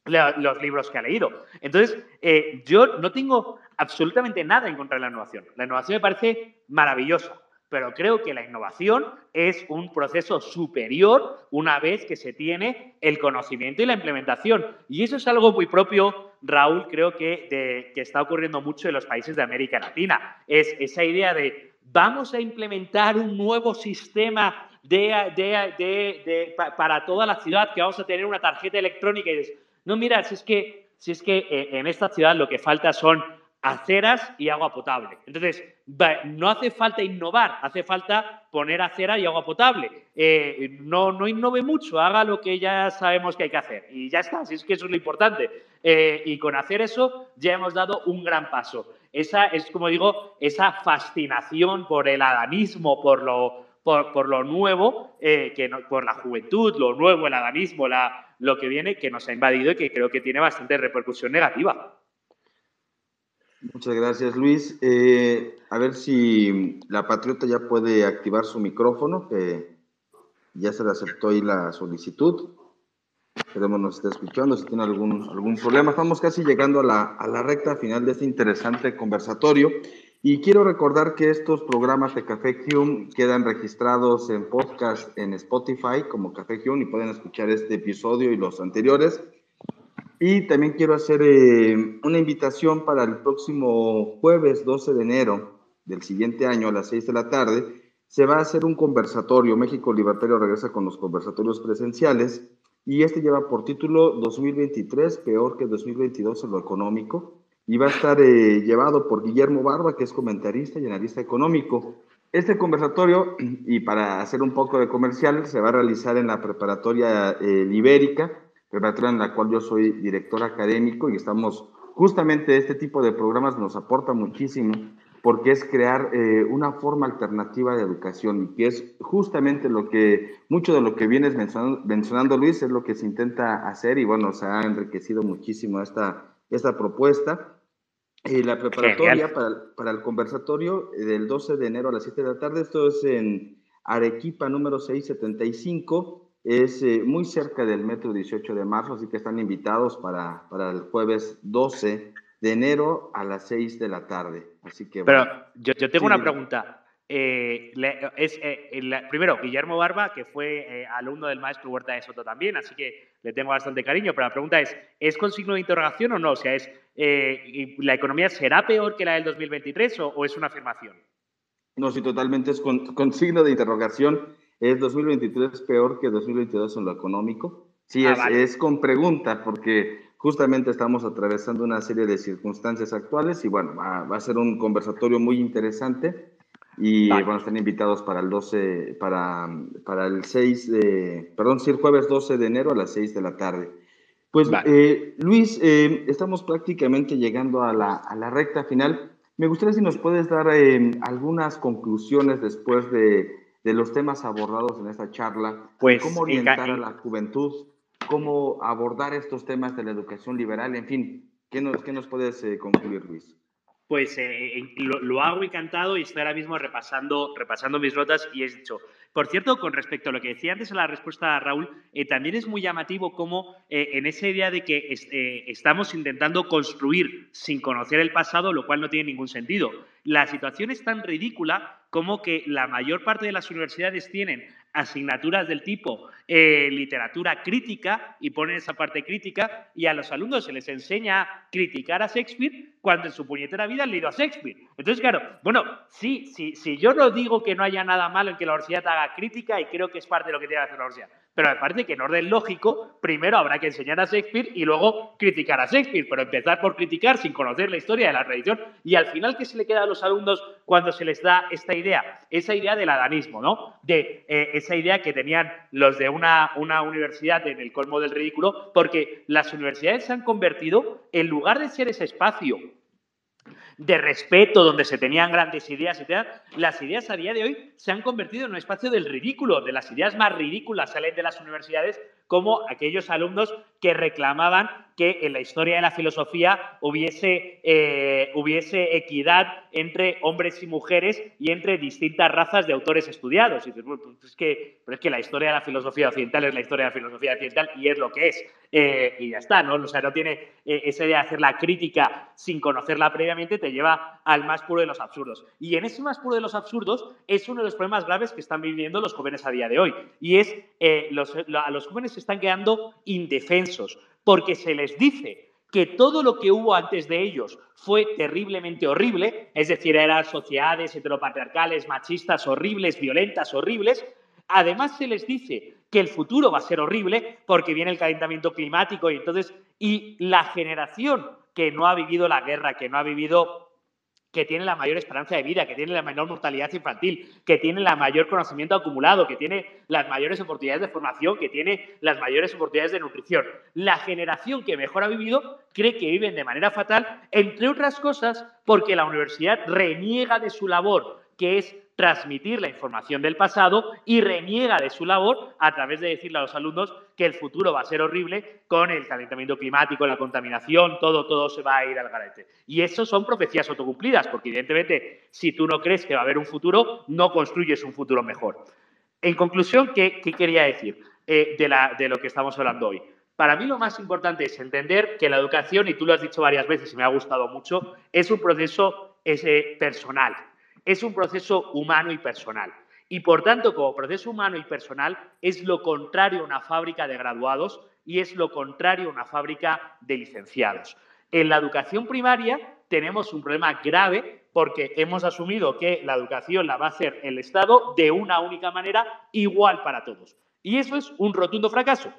los libros que ha leído. Entonces, yo no tengo absolutamente nada en contra de la innovación. La innovación me parece maravillosa pero creo que la innovación es un proceso superior una vez que se tiene el conocimiento y la implementación. Y eso es algo muy propio, Raúl, creo que, que está ocurriendo mucho en los países de América Latina. Es esa idea de vamos a implementar un nuevo sistema de, para toda la ciudad, que vamos a tener una tarjeta electrónica y dices, no, mira, si es que, si es que eh, en esta ciudad lo que falta son aceras y agua potable. Entonces, no hace falta innovar, hace falta poner acera y agua potable. Eh, no, no innove mucho, haga lo que ya sabemos que hay que hacer. Y ya está, si es que eso es lo importante. Eh, y con hacer eso ya hemos dado un gran paso. Esa es, como digo, esa fascinación por el adanismo, por lo, por, lo nuevo, eh, por la juventud, lo nuevo, el adanismo, la, lo que viene, que nos ha invadido y que creo que tiene bastante repercusión negativa. Muchas gracias, Luis. Eh, a ver si la Patriota ya puede activar su micrófono, que ya se le aceptó ahí la solicitud. Esperemos nos esté escuchando, si tiene algún, algún problema. Estamos casi llegando a la, a la recta final de este interesante conversatorio. Y quiero recordar que estos programas de Café Hume quedan registrados en podcast en Spotify como Café Hume y pueden escuchar este episodio y los anteriores. Y también quiero hacer eh, una invitación para el próximo jueves 12 de enero del siguiente año a las 6 de la tarde. Se va a hacer un conversatorio. México Libertario regresa con los conversatorios presenciales y este lleva por título 2023, peor que 2022 en lo económico. Y va a estar eh, llevado por Guillermo Barba, que es comentarista y analista económico. Este conversatorio, y para hacer un poco de comercial, se va a realizar en la preparatoria eh, Libérica preparatoria en la cual yo soy director académico y estamos, justamente este tipo de programas nos aporta muchísimo porque es crear eh, una forma alternativa de educación y que es justamente lo que, mucho de lo que vienes mencionando, Luis, es lo que se intenta hacer y bueno, se ha enriquecido muchísimo esta, esta propuesta. Eh, la preparatoria para, para, el conversatorio eh, del 12 de enero a las 7 de la tarde, esto es en Arequipa número 675 es eh, muy cerca del metro 18 de marzo, así que están invitados para, para el jueves 12 de enero a las 6 de la tarde. Así que, Pero yo, yo tengo una pregunta. Eh, es, eh, primero, Guillermo Barba, que fue alumno del maestro Huerta de Soto también, así que le tengo bastante cariño, pero la pregunta es, ¿es con signo de interrogación o no? O sea, ¿es, ¿la economía será peor que la del 2023 o, o es una afirmación? No, sí, totalmente es con, con signo de interrogación ¿Es 2023 peor que 2022 en lo económico? Sí, ah, es, con pregunta, porque justamente estamos atravesando una serie de circunstancias actuales y bueno, va, a ser un conversatorio muy interesante y bueno, están invitados para el 12, para, para el 6 de, perdón, sí, el jueves 12 de enero a las 6 de la tarde. Pues eh, Luis, eh, estamos prácticamente llegando a la, a la, recta final. Me gustaría si nos puedes dar eh, algunas conclusiones después de de los temas abordados en esta charla, pues, cómo orientar a la juventud, cómo abordar estos temas de la educación liberal, en fin, ¿qué nos, qué nos puedes eh, concluir, Luis? Pues eh, lo, hago encantado y estoy ahora mismo repasando, repasando mis notas y he dicho, por cierto, con respecto a lo que decía antes en la respuesta a Raúl, eh, también es muy llamativo cómo en esa idea de que estamos intentando construir sin conocer el pasado, lo cual no tiene ningún sentido. La situación es tan ridícula como que la mayor parte de las universidades tienen asignaturas del tipo eh, literatura crítica y ponen esa parte crítica y a los alumnos se les enseña a criticar a Shakespeare cuando en su puñetera vida han leído a Shakespeare. Entonces, claro, bueno, sí, sí, sí, yo no digo que no haya nada malo en que la universidad haga crítica y creo que es parte de lo que tiene que hacer la universidad, pero me parece que en orden lógico, primero habrá que enseñar a Shakespeare y luego criticar a Shakespeare, pero empezar por criticar sin conocer la historia de la religión y al final, ¿qué se le queda a los alumnos cuando se les da esta idea? Esa idea del adanismo, ¿no? De eh, esa idea que tenían los de una, una universidad en el colmo del ridículo, porque las universidades se han convertido, en lugar de ser ese espacio de respeto, donde se tenían grandes ideas, etc., las ideas a día de hoy se han convertido en un espacio del ridículo, de las ideas más ridículas salen de las universidades, como aquellos alumnos que reclamaban que en la historia de la filosofía hubiese, eh, hubiese equidad entre hombres y mujeres y entre distintas razas de autores estudiados. Y dices, pues es que, es que la historia de la filosofía occidental es la historia de la filosofía occidental y es lo que es. Eh, y ya está, ¿no? O sea, no tiene eh, esa idea de hacer la crítica sin conocerla previamente, te lleva al más puro de los absurdos. Y en ese más puro de los absurdos es uno de los problemas graves que están viviendo los jóvenes a día de hoy. Y es, los, a los jóvenes se están quedando indefensos porque se les dice que todo lo que hubo antes de ellos fue terriblemente horrible, es decir, eran sociedades heteropatriarcales, machistas, horribles, violentas, horribles. Además se les dice que el futuro va a ser horrible porque viene el calentamiento climático y entonces y la generación que no ha vivido la guerra, que no ha vivido que tiene la mayor esperanza de vida, que tiene la menor mortalidad infantil, que tiene el mayor conocimiento acumulado, que tiene las mayores oportunidades de formación, que tiene las mayores oportunidades de nutrición. La generación que mejor ha vivido cree que viven de manera fatal, entre otras cosas porque la universidad reniega de su labor, que es transmitir la información del pasado y reniega de su labor a través de decirle a los alumnos que el futuro va a ser horrible con el calentamiento climático, la contaminación, todo, todo se va a ir al garete. Y eso son profecías autocumplidas, porque evidentemente si tú no crees que va a haber un futuro, no construyes un futuro mejor. En conclusión, ¿qué, quería decir eh, de, la, de lo que estamos hablando hoy? Para mí lo más importante es entender que la educación, y tú lo has dicho varias veces y me ha gustado mucho, es un proceso ese, personal, es un proceso humano y personal. Y por tanto, como proceso humano y personal, es lo contrario a una fábrica de graduados y es lo contrario a una fábrica de licenciados. En la educación primaria tenemos un problema grave porque hemos asumido que la educación la va a hacer el Estado de una única manera, igual para todos. Y eso es un rotundo fracaso.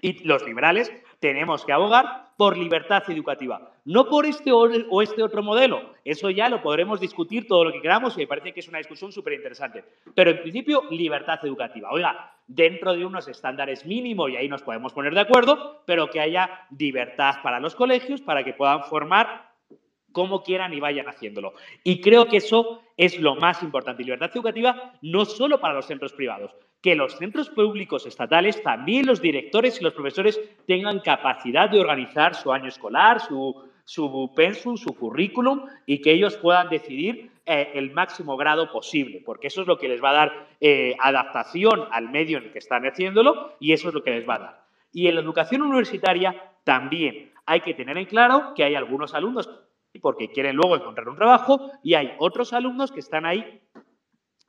Y los liberales tenemos que abogar por libertad educativa, no por este o este otro modelo. Eso ya lo podremos discutir todo lo que queramos y me parece que es una discusión súper interesante. Pero en principio, libertad educativa. Oiga, dentro de unos estándares mínimos, y ahí nos podemos poner de acuerdo, pero que haya libertad para los colegios para que puedan formar como quieran y vayan haciéndolo. Y creo que eso es lo más importante. Libertad educativa no solo para los centros privados, que los centros públicos estatales, también los directores y los profesores tengan capacidad de organizar su año escolar, su, su pensum, su currículum y que ellos puedan decidir eh, el máximo grado posible, porque eso es lo que les va a dar eh, adaptación al medio en el que están haciéndolo y eso es lo que les va a dar. Y en la educación universitaria también hay que tener en claro que hay algunos alumnos porque quieren luego encontrar un trabajo y hay otros alumnos que están ahí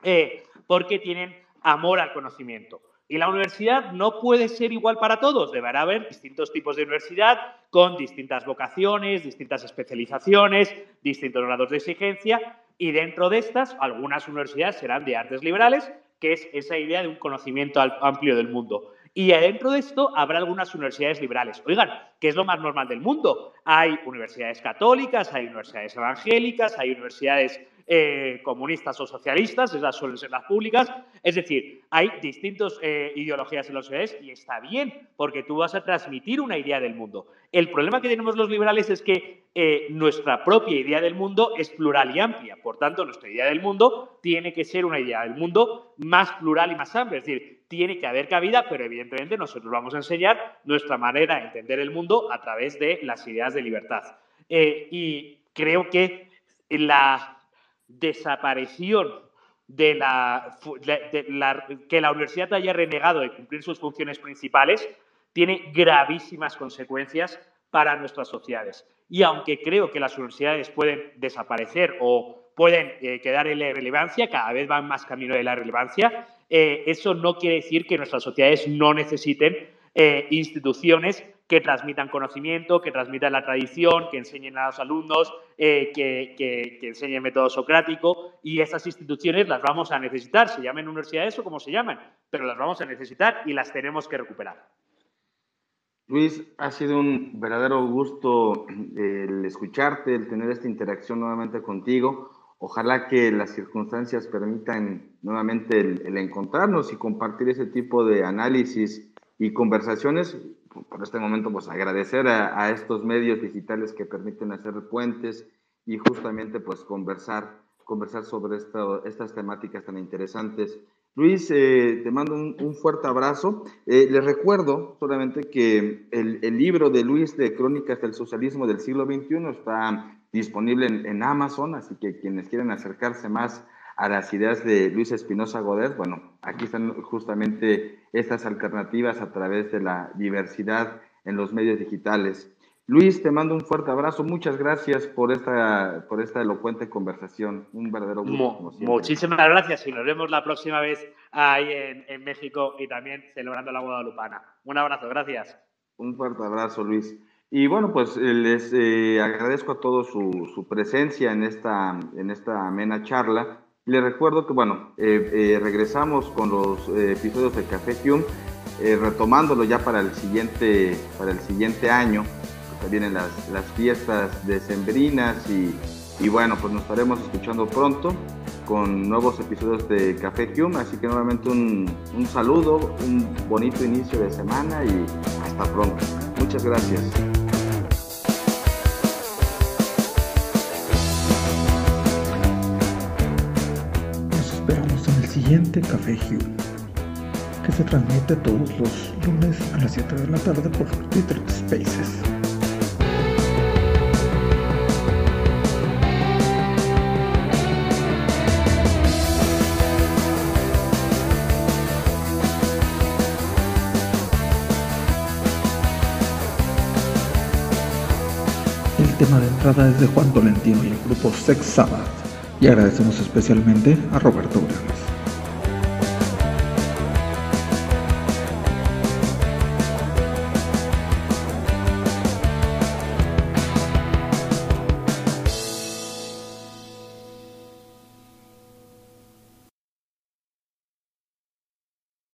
eh, porque tienen amor al conocimiento. Y la universidad no puede ser igual para todos. Deberá haber distintos tipos de universidad con distintas vocaciones, distintas especializaciones, distintos grados de exigencia. Y dentro de estas, algunas universidades serán de artes liberales, que es esa idea de un conocimiento amplio del mundo. Y dentro de esto habrá algunas universidades liberales. Oigan, ¿qué es lo más normal del mundo? Hay universidades católicas, hay universidades evangélicas, hay universidades eh, comunistas o socialistas, esas suelen ser las públicas. Es decir, hay distintas eh, ideologías en los universidades y está bien, porque tú vas a transmitir una idea del mundo. El problema que tenemos los liberales es que eh, nuestra propia idea del mundo es plural y amplia. Por tanto, nuestra idea del mundo tiene que ser una idea del mundo más plural y más amplia. Es decir, tiene que haber cabida, pero evidentemente nosotros vamos a enseñar nuestra manera de entender el mundo a través de las ideas de libertad. y creo que la desaparición de la, que la universidad haya renegado de cumplir sus funciones principales tiene gravísimas consecuencias para nuestras sociedades. Y aunque creo que las universidades pueden desaparecer o pueden eh, quedar en la irrelevancia, cada vez van más camino de la relevancia, eh, eso no quiere decir que nuestras sociedades no necesiten eh, instituciones que transmitan conocimiento, que transmitan la tradición, que enseñen a los alumnos, eh, que, que, enseñen método socrático y esas instituciones las vamos a necesitar, se llamen universidades o como se llaman, pero las vamos a necesitar y las tenemos que recuperar. Luis, ha sido un verdadero gusto el escucharte, el tener esta interacción nuevamente contigo. Ojalá que las circunstancias permitan nuevamente el encontrarnos y compartir ese tipo de análisis y conversaciones por este momento, pues agradecer a, estos medios digitales que permiten hacer puentes y justamente pues conversar, conversar sobre estas temáticas tan interesantes. Luis, eh, te mando un, fuerte abrazo. Eh, les recuerdo solamente que el, libro de Luis de Crónicas del Socialismo del siglo XXI está disponible en, en Amazon, así que quienes quieren acercarse más a las ideas de Luis Espinosa Godet, bueno, aquí están justamente estas alternativas a través de la diversidad en los medios digitales. Luis, te mando un fuerte abrazo. Muchas gracias por esta, por esta elocuente conversación. Un verdadero gusto. muchísimas gracias y nos vemos la próxima vez ahí en, México y también celebrando la Guadalupana. Un abrazo, gracias. Un fuerte abrazo, Luis. Y bueno, pues eh, les eh, agradezco a todos su, su, presencia en esta, en esta amena charla. Les recuerdo que, bueno, eh, eh, regresamos con los eh, episodios de Café Hume, retomándolo ya para el siguiente, para el siguiente año, vienen las, las fiestas decembrinas y, y bueno, pues nos estaremos escuchando pronto con nuevos episodios de Café Hume, así que nuevamente un, un saludo, un bonito inicio de semana y hasta pronto. Muchas gracias. Café Hugh, que se transmite todos los lunes a las 7 de la tarde por Twitter Spaces. Tema de Juan Tolentino y el grupo Sex Sabbath y agradecemos especialmente a Roberto Brenes.